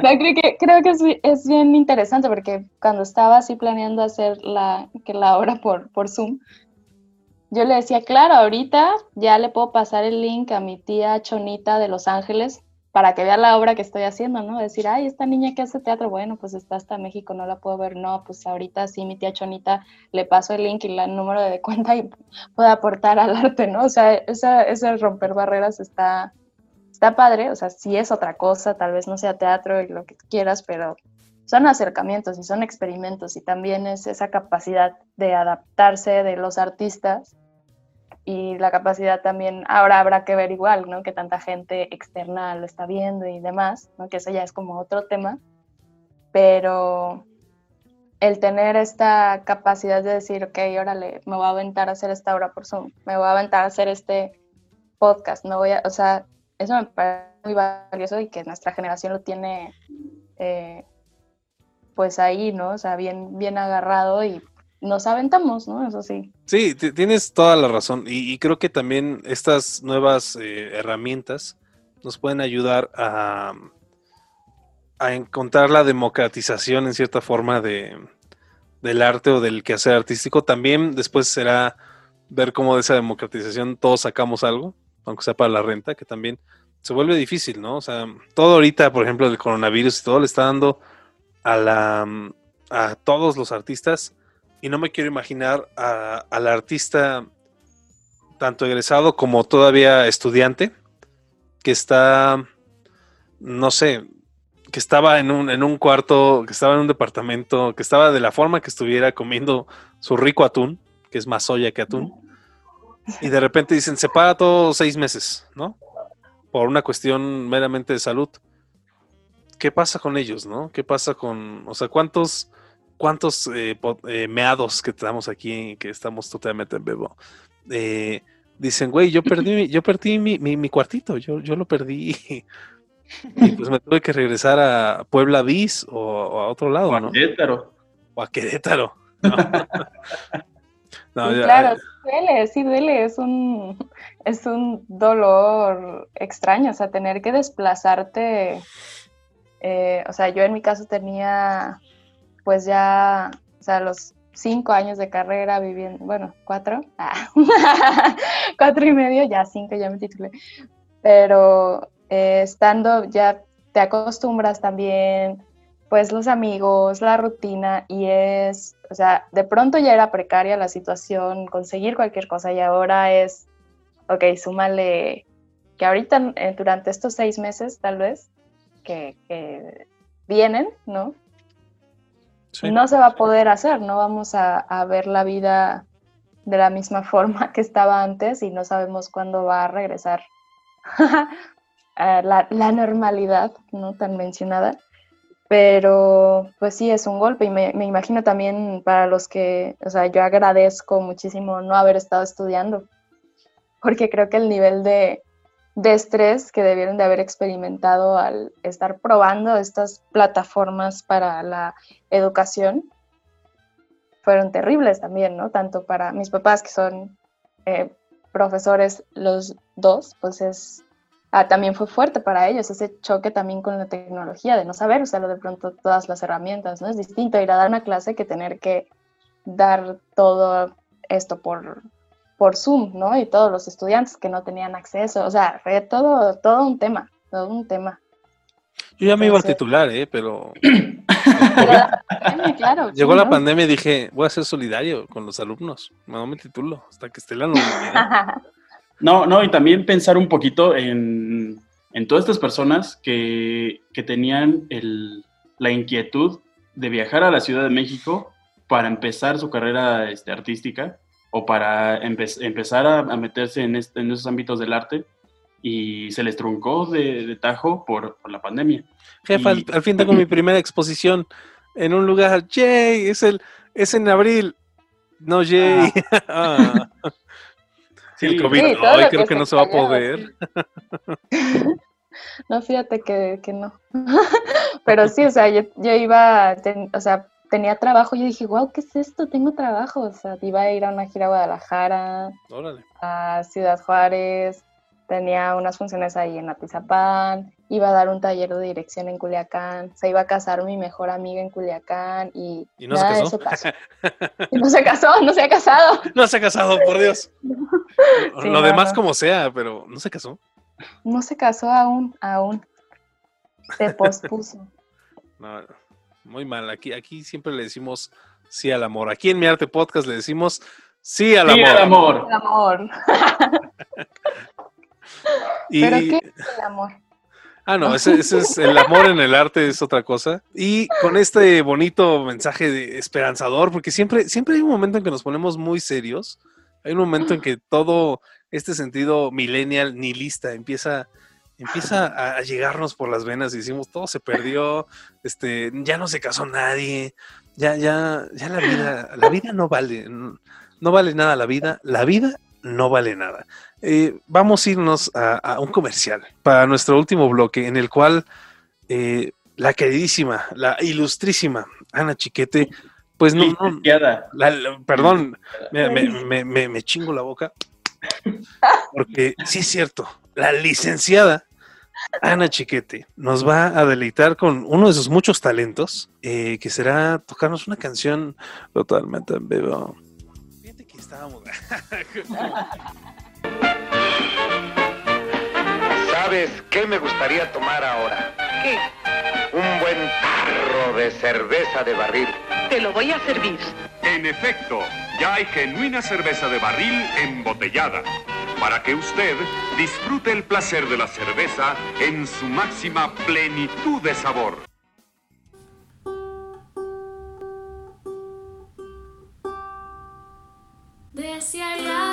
Creo que, creo que es, es bien interesante porque cuando estaba así planeando hacer la, que la obra por, por Zoom, yo le decía, claro, ahorita ya le puedo pasar el link a mi tía Chonita de Los Ángeles para que vea la obra que estoy haciendo, ¿no? Decir, ay, esta niña que hace teatro, bueno, pues está hasta México, no la puedo ver, no, pues ahorita sí, mi tía Chonita le paso el link y el número de cuenta y puede aportar al arte, ¿no? O sea, esa, ese romper barreras está, está padre, o sea, sí es otra cosa, tal vez no sea teatro y lo que quieras, pero son acercamientos y son experimentos y también es esa capacidad de adaptarse de los artistas y la capacidad también, ahora habrá que ver igual, ¿no? Que tanta gente externa lo está viendo y demás, ¿no? Que eso ya es como otro tema, pero el tener esta capacidad de decir, ok, órale, me voy a aventar a hacer esta obra por Zoom, me voy a aventar a hacer este podcast, no voy a, o sea, eso me parece muy valioso y que nuestra generación lo tiene eh, pues ahí, ¿no? O sea, bien, bien agarrado y nos aventamos, ¿no? Eso sí. Sí, ti- tienes toda la razón. Y, y creo que también estas nuevas eh, herramientas nos pueden ayudar a, a encontrar la democratización en cierta forma de, del arte o del quehacer artístico. También después será ver cómo de esa democratización todos sacamos algo, aunque sea para la renta, que también se vuelve difícil, ¿no? O sea, todo ahorita, por ejemplo, el coronavirus y todo le está dando a la a todos los artistas y no me quiero imaginar a- al artista tanto egresado como todavía estudiante que está no sé que estaba en un, en un cuarto que estaba en un departamento que estaba de la forma que estuviera comiendo su rico atún que es más soya que atún y de repente dicen, se para todo seis meses, ¿no? Por una cuestión meramente de salud. ¿Qué pasa con ellos, no? ¿Qué pasa con, o sea, cuántos, cuántos eh, eh, meados que tenemos aquí, que estamos totalmente en vivo? eh, dicen, güey, yo perdí, mi- yo perdí mi, mi- mi cuartito, yo, yo lo perdí. Y pues me tuve que regresar a Puebla Bis o, o a otro lado, ¿no? Querétaro. O a Querétaro. ¿no? No, Sí, ya- claro, sí duele, sí duele, es un, es un dolor extraño, o sea, tener que desplazarte, eh, o sea, yo en mi caso tenía, pues ya, o sea, los cinco años de carrera viviendo, bueno, cuatro, ah, cuatro y medio, ya cinco, ya me titulé, pero eh, estando ya te acostumbras también, pues los amigos, la rutina y es, o sea, de pronto ya era precaria la situación, conseguir cualquier cosa y ahora es, ok, súmale que ahorita eh, durante estos seis meses tal vez que, que vienen, ¿no? No se va a poder hacer, no vamos a, a ver la vida de la misma forma que estaba antes y no sabemos cuándo va a regresar la, la normalidad, ¿no? Tan mencionada. Pero pues sí, es un golpe y me, me imagino también para los que, o sea, yo agradezco muchísimo no haber estado estudiando, porque creo que el nivel de, de estrés que debieron de haber experimentado al estar probando estas plataformas para la educación fueron terribles también, ¿no? Tanto para mis papás, que son eh, profesores los dos, pues es, ah, también fue fuerte para ellos ese choque también con la tecnología, de no saber usarlo de pronto todas las herramientas, ¿no? Es distinto ir a dar una clase que tener que dar todo esto por, por Zoom, ¿no? Y todos los estudiantes que no tenían acceso, o sea, fue todo, todo un tema, todo un tema. Yo ya me iba a Entonces- titular, ¿eh? Pero Pero la pandemia, claro, llegó sí, la ¿no? pandemia y dije, voy a ser solidario con los alumnos. No me titulo hasta que esté la normalidad. No, no, y también pensar un poquito en, en todas estas personas que, que tenían el- la inquietud de viajar a la Ciudad de México para empezar su carrera este, artística o para empe- empezar a, a meterse en, este- en esos ámbitos del arte y se les truncó de, de tajo por, por la pandemia. Jefa, al, Y- al fin tengo mi primera exposición en un lugar. ¡Yay! Es, el, es en abril. No, Jay. Ah. Sí, el. COVID. Sí, Ay, creo que no se va a poder. No, fíjate que, que no. Pero sí, o sea, yo, yo iba, ten- o sea, tenía trabajo y yo dije, wow, ¿qué es esto? Tengo trabajo. O sea, iba a ir a una gira a Guadalajara, Órale. a Ciudad Juárez, tenía unas funciones ahí en Atizapán, iba a dar un taller de dirección en Culiacán, se iba a casar mi mejor amiga en Culiacán y, ¿Y no se de casó? eso pasó. Y no se casó, no se ha casado. No se ha casado, por Dios. Sí, Lo no, demás como sea, pero no se casó. No se casó aún, aún. Se pospuso. No, muy mal. Aquí, aquí siempre le decimos sí al amor. Aquí en Mi Arte Podcast le decimos sí al Sí, amor. el amor. El amor. Y, ¿Pero qué es el amor? Ah, no, ese, ese es el amor en el arte, es otra cosa. Y con este bonito mensaje de esperanzador, porque siempre, siempre hay un momento en que nos ponemos muy serios. Hay un momento en que todo este sentido millennial nihilista empieza, empieza a, a llegarnos por las venas y decimos todo se perdió, este, ya no se casó nadie, ya, ya, ya la vida, la vida no vale, no, no vale nada la vida, la vida no vale nada. Eh, vamos a irnos a, a un comercial para nuestro último bloque, en el cual eh, la queridísima, la ilustrísima Ana Chiquete, pues no, no, Licenciada. la- la- perdón, me, me- me- me- me chingo la boca, porque sí es cierto, la licenciada Ana Chiquete nos va a deleitar con uno de sus muchos talentos, eh, que será tocarnos una canción totalmente en vivo. Fíjate que estábamos... ¿Sabes qué me gustaría tomar ahora? ¿Qué? Un buen tarro de cerveza de barril. Te lo voy a servir. En efecto, ya hay genuina cerveza de barril embotellada, para que usted disfrute el placer de la cerveza en su máxima plenitud de sabor. Desearía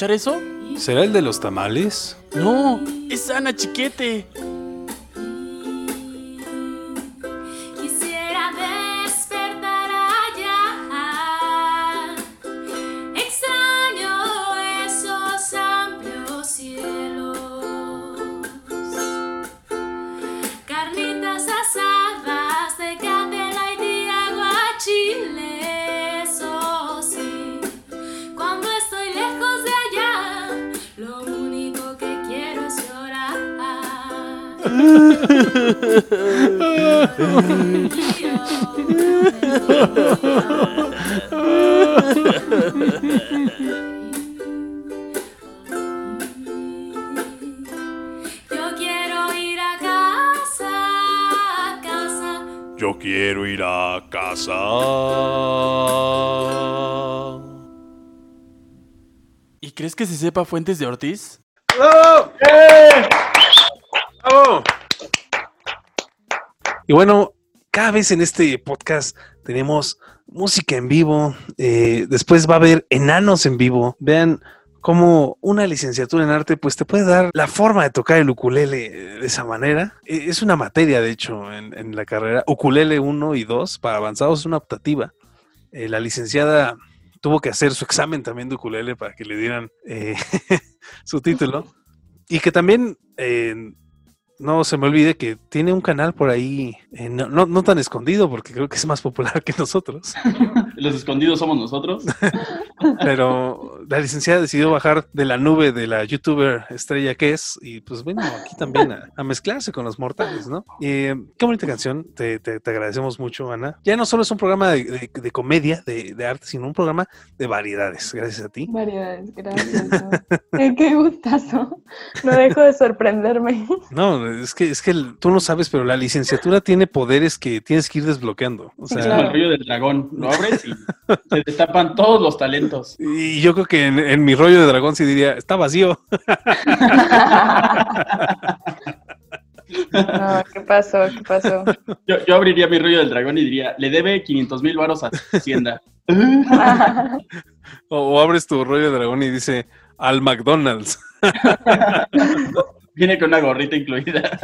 escuchar eso? ¿Será el de los tamales? No, es Ana Chiquete. Sepa Fuentes de Ortiz? ¡Bravo! ¡Bravo! Y bueno, cada vez en este podcast tenemos música en vivo. eh, después va a haber enanos en vivo. Vean cómo una licenciatura en arte pues te puede dar la forma de tocar el ukulele de esa manera. Eh, Es una materia, de hecho, en, en la carrera. Ukulele 1 y 2 para avanzados es una optativa. Eh, la licenciada tuvo que hacer su examen también de ukulele para que le dieran eh, su título. Y que también, eh, no se me olvide que tiene un canal por ahí, eh, no, no- no tan escondido, porque creo que es más popular que nosotros. Los escondidos somos nosotros. Pero la licenciada decidió bajar de la nube de la youtuber estrella que es, y pues bueno, aquí también a, a mezclarse con los mortales, ¿no? Eh, qué bonita canción, te, te- te agradecemos mucho, Ana. Ya no solo es un programa de, de- de comedia, de, de arte, sino un programa de variedades, gracias a ti. Variedades, gracias. ¿no? Eh, Qué gustazo. No dejo de sorprenderme. No, es que, es que el- tú no sabes, pero la licenciatura tiene poderes que tienes que ir desbloqueando. O sea, Es como claro. el rollo del dragón. Lo abres y se destapan todos los talentos. y yo creo que en, en mi rollo de dragón sí diría, está vacío. No, ¿qué pasó? ¿Qué pasó? Yo, yo abriría mi rollo del dragón y diría, le debe 500 mil varos a Hacienda. O, o abres tu rollo de dragón y dice, al McDonald's. Viene con una gorrita incluida.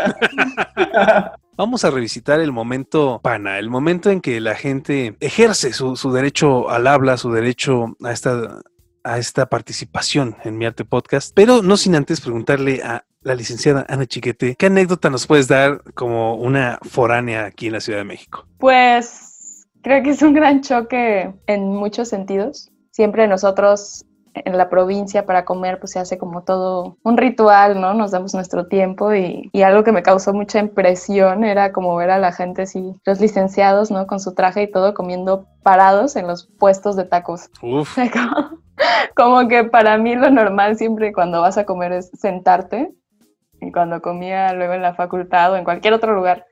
Vamos a revisitar el momento pana, el momento en que la gente ejerce su, su derecho al habla, su derecho a esta, a esta participación en mi arte podcast, pero no sin antes preguntarle a la licenciada Ana Chiquete, ¿qué anécdota nos puedes dar como una foránea aquí en la Ciudad de México? Pues creo que es un gran choque en muchos sentidos. Siempre nosotros en la provincia para comer pues se hace como todo un ritual, ¿no? Nos damos nuestro tiempo y, y algo que me causó mucha impresión era como ver a la gente así, los licenciados, ¿no? Con su traje y todo comiendo parados en los puestos de tacos. Uf, Como, como que para mí lo normal siempre cuando vas a comer es sentarte. Y cuando comía luego en la facultad o en cualquier otro lugar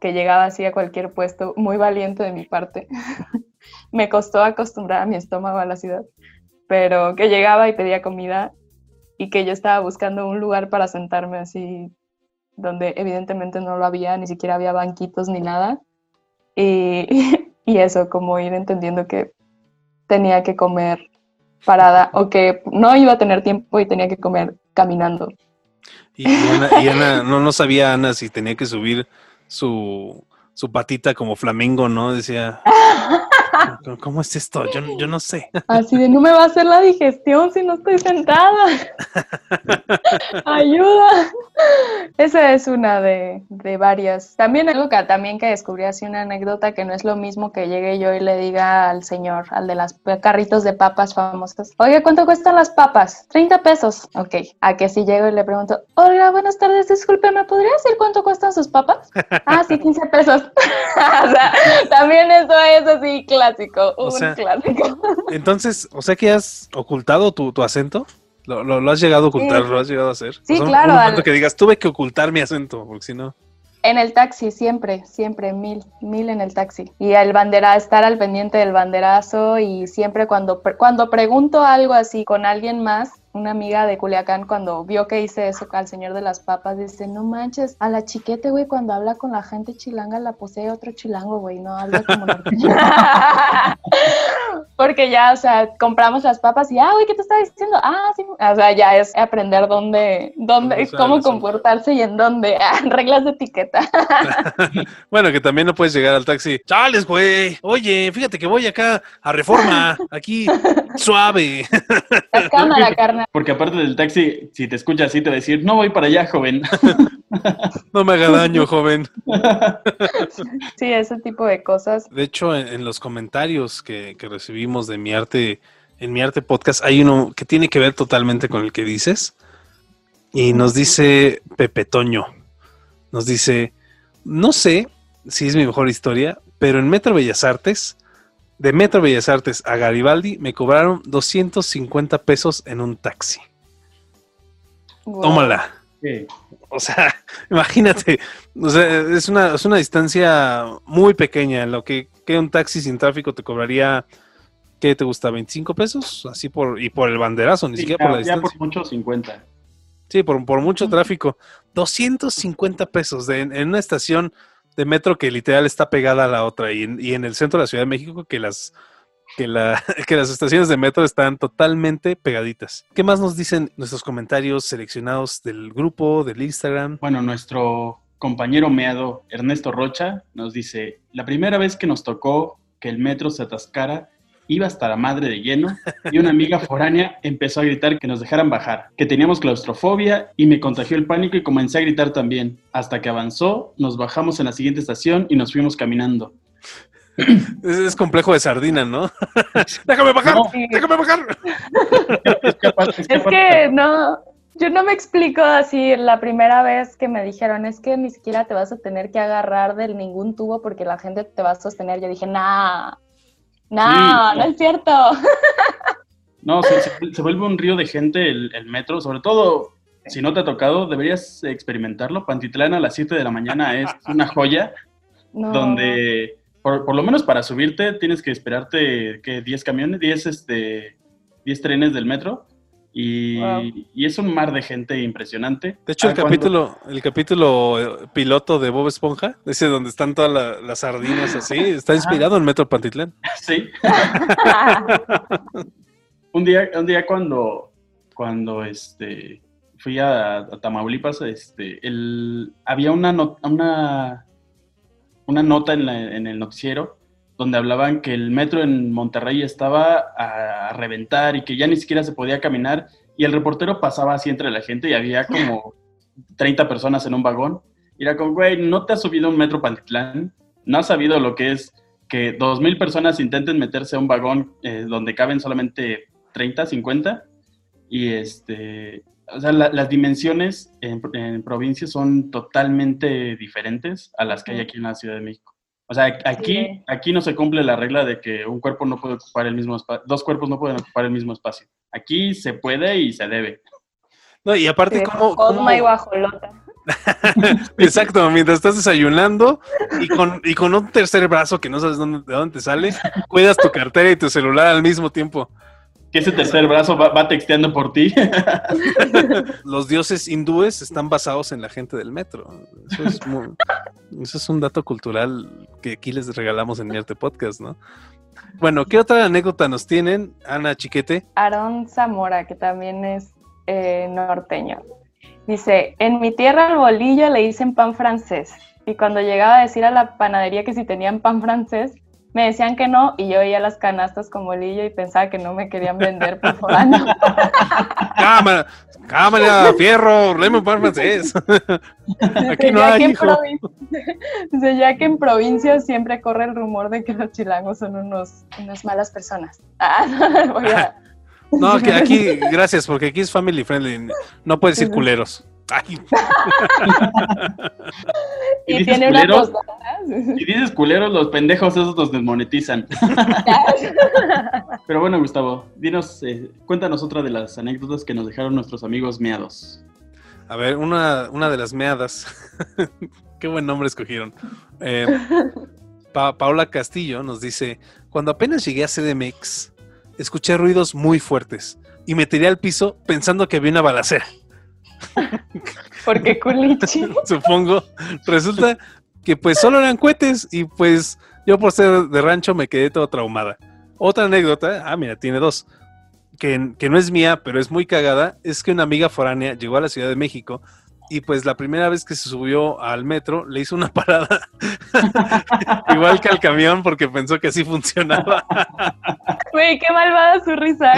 que llegaba así a cualquier puesto, muy valiente de mi parte. Me costó acostumbrar a mi estómago a la ciudad, pero que llegaba y pedía comida y que yo estaba buscando un lugar para sentarme así, donde evidentemente no lo había, ni siquiera había banquitos ni nada. Y, y eso, como ir entendiendo que tenía que comer parada o que no iba a tener tiempo y tenía que comer caminando. y, y Ana, y Ana- no, no sabía Ana si tenía que subir su, su patita como flamingo, ¿no? Decía, "¿Cómo- ¿cómo es esto? Yo, yo no sé. Así de, no me va a hacer la digestión si no estoy sentada. Ayuda. Esa es una de, de varias. También algo que también que descubrí así una anécdota que no es lo mismo que llegue yo y le diga al señor, al de las carritos de papas famosas, oye, ¿cuánto cuestan las papas? 30 pesos. Ok. A que si llego y le pregunto, hola, buenas tardes, disculpe, ¿me podría decir cuánto cuestan sus papas? Ah, sí, 15 pesos. o sea, también eso es así clásico, O un sea, clásico. Entonces, o sea que has ocultado tu, tu acento. ¿Lo, lo, lo has llegado a ocultar? Sí. ¿Lo has llegado a hacer? Sí, O sea, claro, Un momento al- que digas, tuve que ocultar mi acento, porque si no. En el taxi, siempre, siempre, mil, mil en el taxi. Y el bandera, estar al pendiente del banderazo y siempre cuando, cuando pregunto algo así con alguien más, una amiga de Culiacán cuando vio que hice eso al señor de las papas, dice, no manches, a la chiquete, güey, cuando habla con la gente chilanga la posee otro chilango, güey, no habla como norteño". Porque ya, o sea, compramos las papas y, ah, güey, ¿qué te estaba diciendo? Ah, sí. O sea, ya es aprender dónde, dónde, cómo comportarse y en dónde. Ah, reglas de etiqueta. Bueno, que también no puedes llegar al taxi. Chales, güey. Oye, fíjate que voy acá a reforma. Aquí, suave. La cámara, Porque aparte del taxi, si te escucha así, te va a decir, no voy para allá, joven. No me haga daño, joven. Sí, ese tipo de cosas. De hecho, en, en los comentarios que, que recibimos de mi arte, en mi arte podcast, hay uno que tiene que ver totalmente con el que dices. Y nos dice Pepe Toño. Nos dice, no sé si es mi mejor historia, pero en Metro Bellas Artes, de Metro Bellas Artes a Garibaldi, me cobraron 250 pesos en un taxi. Wow. Tómala. Sí. O sea, imagínate, o sea, es una, es una distancia muy pequeña, lo que, que un taxi sin tráfico te cobraría, ¿qué te gusta? ¿25 pesos? Así por, y por el banderazo, ni Sí, siquiera ya, por la ya distancia. por mucho 50. Sí, por, por mucho tráfico. 250 pesos de- en, en una estación de metro que literal está pegada a la otra y en, y en el centro de la Ciudad de México que las, que, la, que las estaciones de metro están totalmente pegaditas. ¿Qué más nos dicen nuestros comentarios seleccionados del grupo, del Instagram? Bueno, nuestro compañero meado Ernesto Rocha nos dice, la primera vez que nos tocó que el metro se atascara, iba hasta la madre de lleno y una amiga foránea empezó a gritar que nos dejaran bajar, que teníamos claustrofobia y me contagió el pánico y comencé a gritar también. Hasta que avanzó, nos bajamos en la siguiente estación y nos fuimos caminando. Es, es complejo de sardina, ¿no? déjame bajar, No. déjame bajar. Es es que Es aparte- que no, yo no me explico así la primera vez que me dijeron, es que ni siquiera te vas a tener que agarrar de ningún tubo porque la gente te va a sostener. Yo dije, nah, no, Sí. no es cierto. No, se, se- se vuelve un río de gente el, el metro, sobre todo si no te ha tocado, deberías experimentarlo. Pantitlán a las 7 de la mañana es una joya No. donde, por, por lo menos para subirte, tienes que esperarte, ¿qué? 10 camiones, 10, este, 10 trenes del metro. Y, Wow. y es un mar de gente impresionante. De hecho, el Ah, cuando- capítulo, el capítulo eh, piloto de Bob Esponja, ese donde están todas la- las sardinas así, está inspirado en Metro Pantitlán. Sí. un día, un día cuando, cuando este, fui a, a Tamaulipas, este, el, había una, una, una nota en, la- en el noticiero donde hablaban que el metro en Monterrey estaba a, reventar y que ya ni siquiera se podía caminar y el reportero pasaba así entre la gente y había como 30 personas en un vagón. Y era como, güey, no te has subido a un metro Pantitlán, no has sabido lo que es que 2.000 personas intenten meterse a un vagón eh, donde caben solamente 30, 50. Y este, o sea, la- las dimensiones en, en provincias son totalmente diferentes a las que hay aquí en la Ciudad de México. O sea, aquí, Sí. aquí no se cumple la regla de que un cuerpo no puede ocupar el mismo espacio, dos cuerpos no pueden ocupar el mismo espacio. Aquí se puede y se debe. No, y aparte, Sí, ¿cómo, Cosma cómo- y guajolota. Exacto, mientras estás desayunando y con, y con un tercer brazo que no sabes dónde, de dónde te sale, cuidas tu cartera y tu celular al mismo tiempo. Que ese tercer brazo va, va texteando por ti. Los dioses hindúes están basados en la gente del metro. Eso es, muy- eso es un dato cultural que aquí les regalamos en mi arte podcast, ¿no? Bueno, ¿qué otra anécdota nos tienen, Ana Chiquete? Aarón Zamora, que también es eh, norteño. Dice, en mi tierra al bolillo le dicen pan francés. Y cuando llegaba a decir a la panadería que si tenían pan francés, me decían que no y yo veía las canastas con bolillo y pensaba que no me querían vender por forano. Cámara, cámara, fierro, lemon pan francés. Aquí no hay, hijo. provin- Dice, ya que en provincia siempre corre el rumor de que los chilangos son unos, unas malas personas. Ah, voy a- No, que aquí, gracias, porque aquí es family friendly. No puedes decir culeros. Ay, ¿Y y dices tiene una culeros? dices culeros, los pendejos esos los desmonetizan. Pero bueno, Gustavo, dinos, eh, cuéntanos otra de las anécdotas que nos dejaron nuestros amigos meados. A ver, una, una de las meadas. Qué buen nombre escogieron. Eh, Pa- Paula Castillo nos dice: Cuando apenas llegué a CDMX, escuché ruidos muy fuertes y me tiré al piso pensando que había una balacera. Porque culichi. Supongo. Resulta que pues solo eran cohetes y pues yo por ser de rancho me quedé todo traumada. Otra anécdota, ah, mira, tiene dos, que, que no es mía, pero es muy cagada, es que una amiga foránea llegó a la Ciudad de México y pues la primera vez que se subió al metro le hizo una parada igual que al camión porque pensó que así funcionaba. Güey, qué malvada su risa.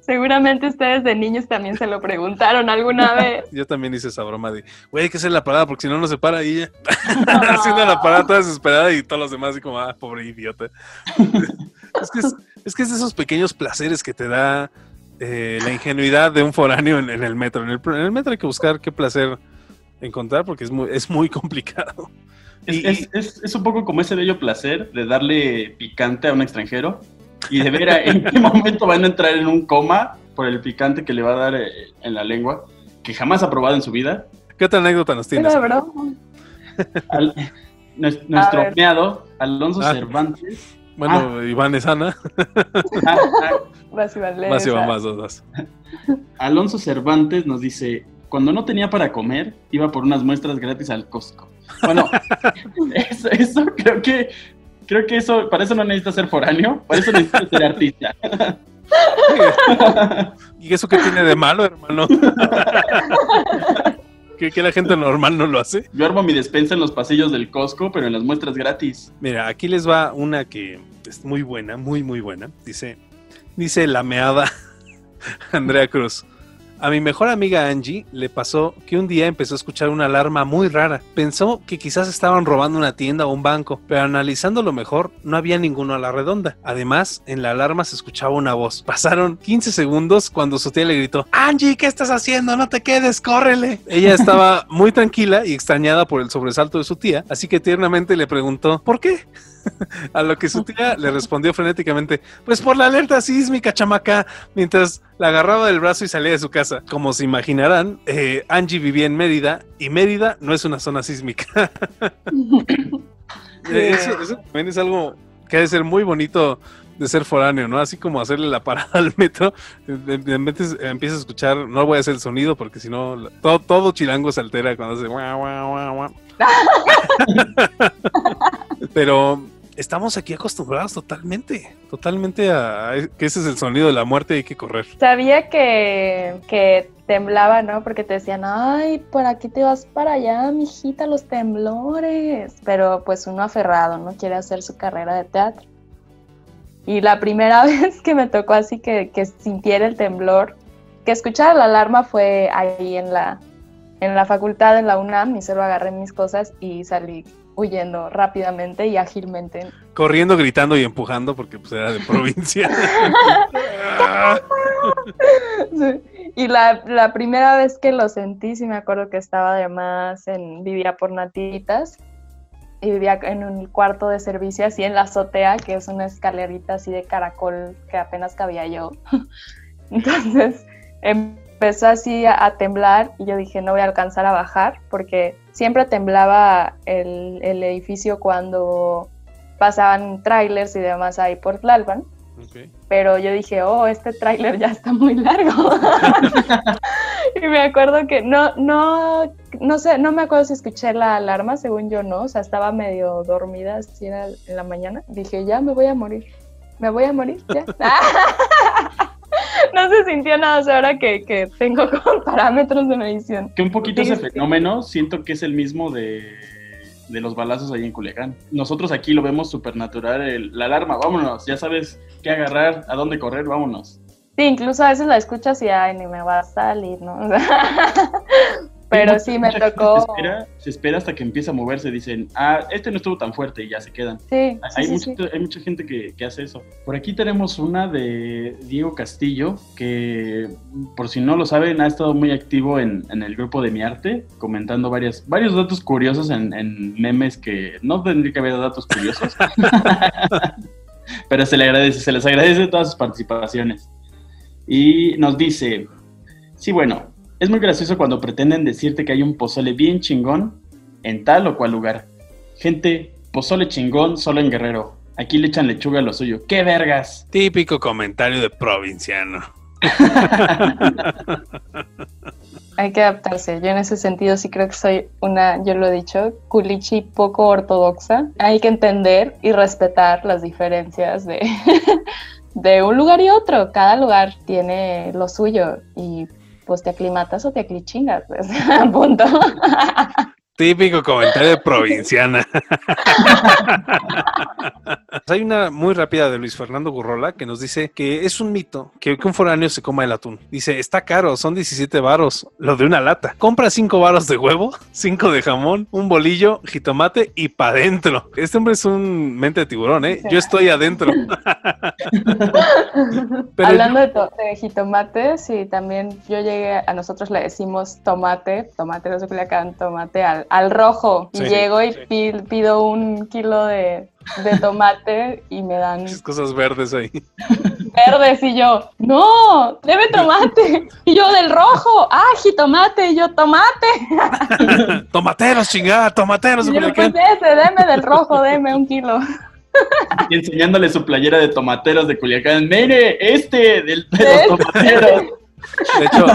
Seguramente ustedes de niños también se lo preguntaron alguna vez. Yo también hice esa broma de, güey, hay que hacer la parada porque si no, no se para y ella haciendo la parada toda desesperada y todos los demás así como, ah, pobre idiota. es, que es, es que es de esos pequeños placeres que te da eh, la ingenuidad de un foráneo en, en el metro. En el, en el metro hay que buscar qué placer encontrar porque es muy, es muy complicado. Es, Y- es- es- es un poco como ese bello placer de darle picante a un extranjero y de ver a- en qué momento van a entrar en un coma por el picante que le va a dar eh, en la lengua, que jamás ha probado en su vida. ¿Qué otra anécdota nos tienes? Al- nuestro meado, Alonso Ah. Cervantes. Bueno, Iván es Ana, Ah, ah, Vas y vale, más más dos. dos. Alonso Cervantes nos dice, cuando no tenía para comer, iba por unas muestras gratis al Costco. Bueno, eso, eso creo que creo que eso, para eso no necesitas ser foráneo, para eso necesitas ser artista. ¿Y eso qué tiene de malo, hermano? ¿Que, que la gente normal no lo hace. Yo armo mi despensa en los pasillos del Costco, pero en las muestras gratis. Mira, aquí les va una que es muy buena, muy, muy buena. Dice, dice la meada Andrea Cruz. A mi mejor amiga Angie le pasó que un día empezó a escuchar una alarma muy rara. Pensó que quizás estaban robando una tienda o un banco, pero analizándolo mejor, no había ninguno a la redonda. Además, en la alarma se escuchaba una voz. Pasaron 15 segundos cuando su tía le gritó, Angie, ¿qué estás haciendo? No te quedes, córrele. Ella estaba muy tranquila y extrañada por el sobresalto de su tía, así que tiernamente le preguntó, ¿por qué? A lo que su tía le respondió frenéticamente, pues por la alerta sísmica, chamaca, mientras la agarraba del brazo y salía de su casa. Como se imaginarán, eh, Angie vivía en Mérida y Mérida no es una zona sísmica. Eh, eso, eso también es algo que ha de ser muy bonito de ser foráneo, ¿no? Así como hacerle la parada al metro, repente empiezas a escuchar, no voy a hacer el sonido porque si no, todo, todo chilango se altera cuando hace. Pero estamos aquí acostumbrados totalmente, totalmente a, que ese es el sonido de la muerte y hay que correr. Sabía que, que temblaba, ¿no? Porque te decían, ay, por aquí te vas para allá, mijita, los temblores. Pero pues uno aferrado, ¿no? Quiere hacer su carrera de teatro. Y la primera vez que me tocó así que, que sintiera el temblor, que escuchara la alarma fue ahí en la, en la facultad, en la UNAM, y solo agarré mis cosas y salí huyendo rápidamente y ágilmente. Corriendo, gritando y empujando porque pues era de provincia. Sí. Y la, la primera vez que lo sentí, sí me acuerdo que estaba además en, vivía por nativitas y vivía en un cuarto de servicio así en la azotea, que es una escalerita así de caracol que apenas cabía yo. Entonces empezó así a, a temblar y yo dije no voy a alcanzar a bajar porque siempre temblaba el, el edificio cuando pasaban trailers y demás ahí por Tlalpan Ok. pero yo dije, oh, este tráiler ya está muy largo. y me acuerdo que no, no, no sé, no me acuerdo si escuché la alarma, según yo no, o sea, estaba medio dormida, así era en la mañana. Dije, ya me voy a morir, me voy a morir, ya. no se sintió nada, o sea, ahora que, que tengo como parámetros de medición. Que un poquito Sí, ese sí. fenómeno siento que es el mismo de, de los balazos ahí en Culiacán. Nosotros aquí lo vemos supernatural, el- la alarma, vámonos, ya sabes qué agarrar, a dónde correr, vámonos. Sí, incluso a veces la escuchas y, ay, ni me va a salir, ¿no? O sea, pero Mucha- sí me tocó. Se espera, se espera hasta que empieza a moverse, dicen, ah, este no estuvo tan fuerte y ya se quedan. Sí, Hay, sí, sí. hay mucha gente que, que hace eso. Por aquí tenemos una de Diego Castillo, que por si no lo saben, ha estado muy activo en, en el grupo de Mi Arte, comentando varias, varios datos curiosos en, en memes que no tendría que haber datos curiosos. Pero se le agradece, se les agradece todas sus participaciones. Y nos dice, sí, bueno, es muy gracioso cuando pretenden decirte que hay un pozole bien chingón en tal o cual lugar. Gente, pozole chingón solo en Guerrero. Aquí le echan lechuga a lo suyo. ¡Qué vergas! Típico comentario de provinciano. hay que adaptarse. Yo en ese sentido sí creo que soy una, yo lo he dicho, culichi poco ortodoxa. Hay que entender y respetar las diferencias de, de un lugar y otro. Cada lugar tiene lo suyo y pues te aclimatas o te aclichingas, pues, punto. Típico comentario de provinciana. Hay una muy rápida de Luis Fernando Gurrola que nos dice que es un mito que, un foráneo se coma el atún. Dice, está caro, son 17 varos, lo de una lata. Compra 5 varos de huevo, 5 de jamón, un bolillo, jitomate y pa' dentro. Este hombre es un mente de tiburón, ¿eh? Yo estoy adentro. Pero Hablando de, to- de jitomate, sí, también yo llegué, a nosotros le decimos tomate, tomate no sé Culiacán, tomate al, al rojo. Y Sí, llego y sí. pido un kilo de, de tomate y me dan Muchas cosas verdes ahí. verdes y yo, no, debe tomate. Y yo del rojo, ah, jitomate, y yo tomate. Tomateros, chingada, tomateros. Y de yo, pues ese, deme del rojo, deme un kilo. Y enseñándole su playera de tomateros de Culiacán. Mire, este del, de los ¿Ves? tomateros. De hecho,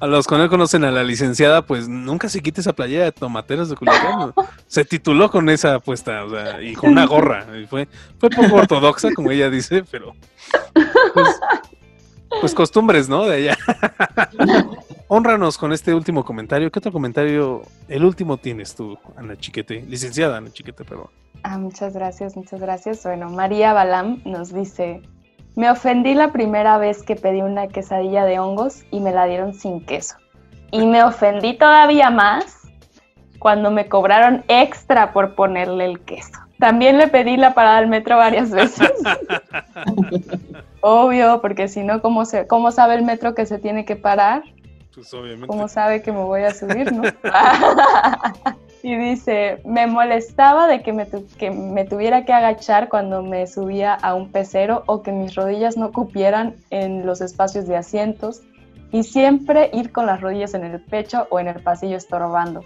a, los que no conocen a la licenciada, pues nunca se quite esa playera de tomateros de Culiacán. Se tituló con esa apuesta, o sea, y con una gorra. Fue poco ortodoxa, como ella dice, pero pues, pues costumbres, ¿no? De allá. Honranos con este último comentario. ¿Qué otro comentario, el último tienes tú, Ana Chiquete? Licenciada Ana Chiquete, perdón. Ah, muchas gracias, muchas gracias. Bueno, María Balam nos dice, me ofendí la primera vez que pedí una quesadilla de hongos y me la dieron sin queso. Y me ofendí todavía más cuando me cobraron extra por ponerle el queso. También le pedí la parada al metro varias veces. Obvio, porque si no, ¿cómo, se, ¿cómo sabe el metro que se tiene que parar? Pues obviamente. ¿Cómo sabe que me voy a subir, no? y dice, me molestaba de que me, tu- que me tuviera que agachar cuando me subía a un pecero o que mis rodillas no cupieran en los espacios de asientos y siempre ir con las rodillas en el pecho o en el pasillo estorbando.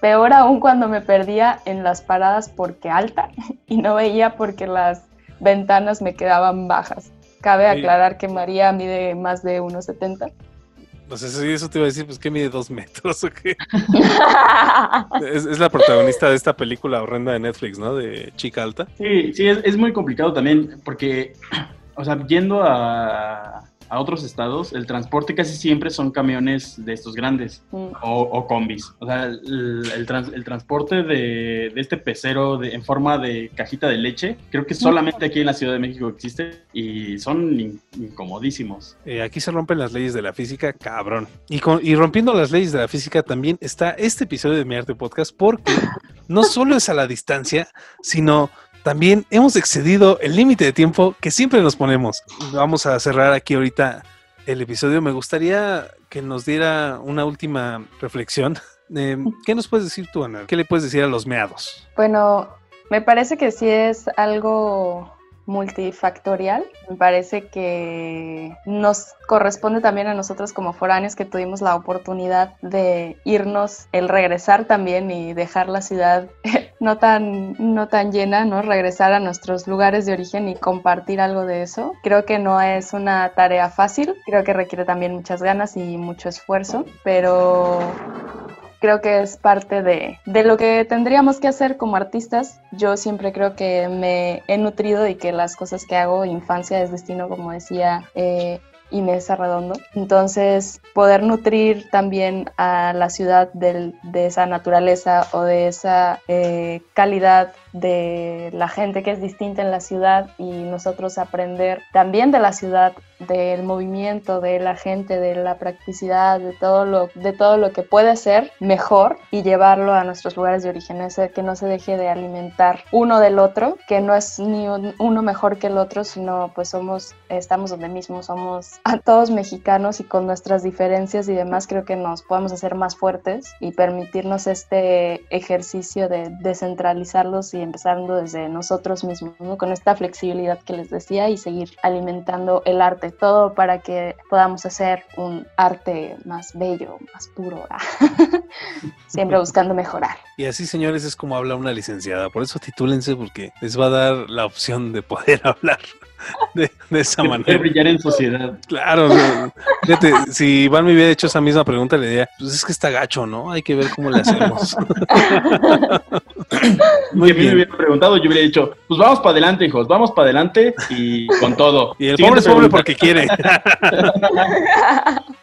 Peor aún cuando me perdía en las paradas porque alta y no veía porque las ventanas me quedaban bajas. Cabe aclarar que María mide más de 1,70. No sé si eso te iba a decir, pues que mide dos metros o qué. Es, es la protagonista de esta película horrenda de Netflix, ¿no? De Chica Alta. Sí, sí, es, es muy complicado también porque, o sea, yendo a, a otros estados, el transporte casi siempre son camiones de estos grandes Mm. o, o combis. O sea, el, el trans- el transporte de, de este pecero de- en forma de cajita de leche, creo que solamente aquí en la Ciudad de México existe y son in- incomodísimos. Eh, aquí se rompen las leyes de la física, cabrón. Y, con- y rompiendo las leyes de la física también está este episodio de Mi Arte Podcast, porque no solo es a la distancia, sino también hemos excedido el límite de tiempo que siempre nos ponemos. Vamos a cerrar aquí ahorita el episodio. Me gustaría que nos diera una última reflexión. Eh, ¿Qué nos puedes decir tú, Ana? ¿Qué le puedes decir a los meados? Bueno, me parece que sí es algo multifactorial. Me parece que nos corresponde también a nosotros como foráneos que tuvimos la oportunidad de irnos, el regresar también y dejar la ciudad no tan, no tan llena, ¿no? Regresar a nuestros lugares de origen y compartir algo de eso. Creo que no es una tarea fácil, creo que requiere también muchas ganas y mucho esfuerzo, pero creo que es parte de, de lo que tendríamos que hacer como artistas. Yo siempre creo que me he nutrido y que las cosas que hago, infancia es destino, como decía eh, Inés Arredondo. Entonces, poder nutrir también a la ciudad del- de esa naturaleza o de esa eh, calidad de la gente que es distinta en la ciudad y nosotros aprender también de la ciudad, del movimiento, de la gente, de la practicidad, de todo lo, de todo lo que puede ser mejor y llevarlo a nuestros lugares de origen, ese que no se deje de alimentar uno del otro, que no es ni un- uno mejor que el otro, sino pues somos, estamos donde mismo, somos a todos mexicanos y con nuestras diferencias y demás creo que nos podemos hacer más fuertes y permitirnos este ejercicio de descentralizarlos empezando desde nosotros mismos, ¿no? con esta flexibilidad que les decía y seguir alimentando el arte, todo para que podamos hacer un arte más bello, más puro, siempre buscando mejorar. Y así, señores, es como habla una licenciada. Por eso titúlense, porque les va a dar la opción de poder hablar de, de esa De manera. brillar en sociedad. Claro, o sea, Fíjate, si Iván me hubiera hecho esa misma pregunta, le diría, pues es que está gacho, ¿no? Hay que ver cómo le hacemos. Muy Si a mí me bien. hubiera preguntado, yo hubiera dicho, pues vamos para adelante, hijos, vamos para adelante y con todo. Y el Siguiente pobre es pobre pregunta. porque quiere.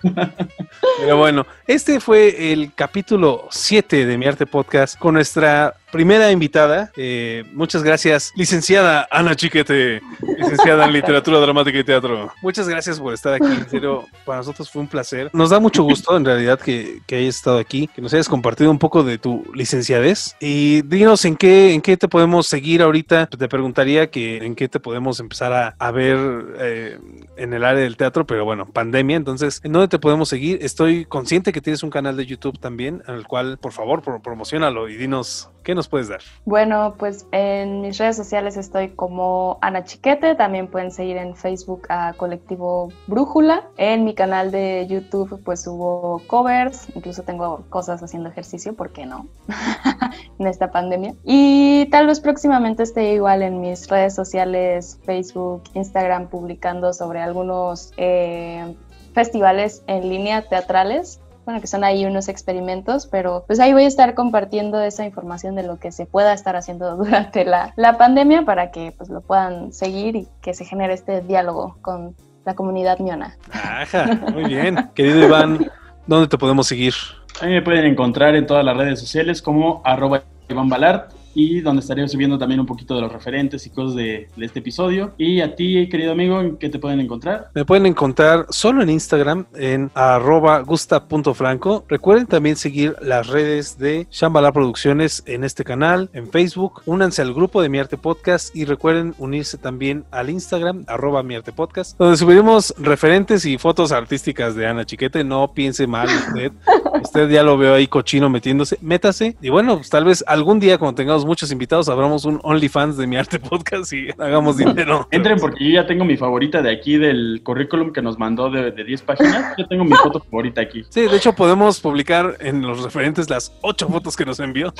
Pero bueno, este fue el capítulo 7 de Mi Arte Podcast con nuestra primera invitada. Eh, muchas gracias, licenciada Ana Chiquete, licenciada en Literatura Dramática y Teatro. Muchas gracias por estar aquí. En serio, para nosotros fue un placer. Nos da mucho gusto, en realidad, que, hayas estado aquí, que nos hayas compartido un poco de tu licenciadez. Y dinos en qué, en qué te podemos seguir ahorita. Te preguntaría que en qué te podemos empezar a, a ver eh, en el área del teatro, pero bueno, pandemia. Entonces, ¿en dónde te podemos seguir? Estoy consciente que tienes un canal de YouTube también, el cual, por favor, pro- promocionalo y dinos qué nos puedes dar. Bueno, pues en mis redes sociales estoy como Ana Chiquete, también pueden seguir en Facebook a Colectivo Brújula. En mi canal de YouTube pues subo covers, incluso tengo cosas haciendo ejercicio, ¿por qué no? en esta pandemia. Y tal vez próximamente esté igual en mis redes sociales, Facebook, Instagram, publicando sobre algunos eh, festivales en línea teatrales bueno, que son ahí unos experimentos, pero pues ahí voy a estar compartiendo esa información de lo que se pueda estar haciendo durante la, la pandemia para que pues lo puedan seguir y que se genere este diálogo con la comunidad miona. Ajá, muy bien. Querido Iván, ¿dónde te podemos seguir? A mí me pueden encontrar en todas las redes sociales como arroba Iván Balart y donde estaré subiendo también un poquito de los referentes y cosas de, de este episodio. Y a ti, querido amigo, ¿en qué te pueden encontrar? Me pueden encontrar solo en Instagram en arroba gusta.franco. Recuerden también seguir las redes de Shambhala Producciones en este canal, en Facebook. Únanse al grupo de Mi Arte Podcast y recuerden unirse también al Instagram arroba Mi Arte Podcast, donde subiremos referentes y fotos artísticas de Ana Chiquete. No piense mal usted. Usted ya lo veo ahí cochino metiéndose. Métase. Y bueno, pues tal vez algún día cuando tengamos muchos invitados abramos un OnlyFans de Mi Arte Podcast y hagamos dinero. Entren porque yo ya tengo mi favorita de aquí del currículum que nos mandó de, de 10 páginas. Yo tengo mi foto favorita aquí. Sí, de hecho podemos publicar en los referentes las ocho fotos que nos envió.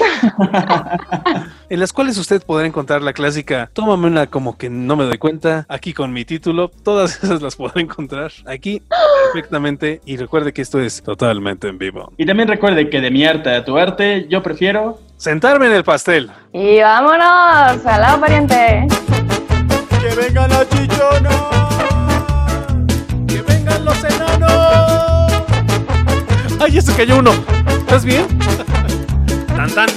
en las cuales usted podrá encontrar la clásica Tómame una como que no me doy cuenta, aquí con mi título. Todas esas las podrá encontrar aquí perfectamente. Y recuerde que esto es totalmente en vivo. Y también recuerde que de mi arte a tu arte, yo prefiero Sentarme en el pastel. Y vámonos, al lado pariente. ¡Que vengan los chichonos! ¡Que vengan los enanos! ¡Ay, ya se cayó uno! ¿Estás bien? tan tan.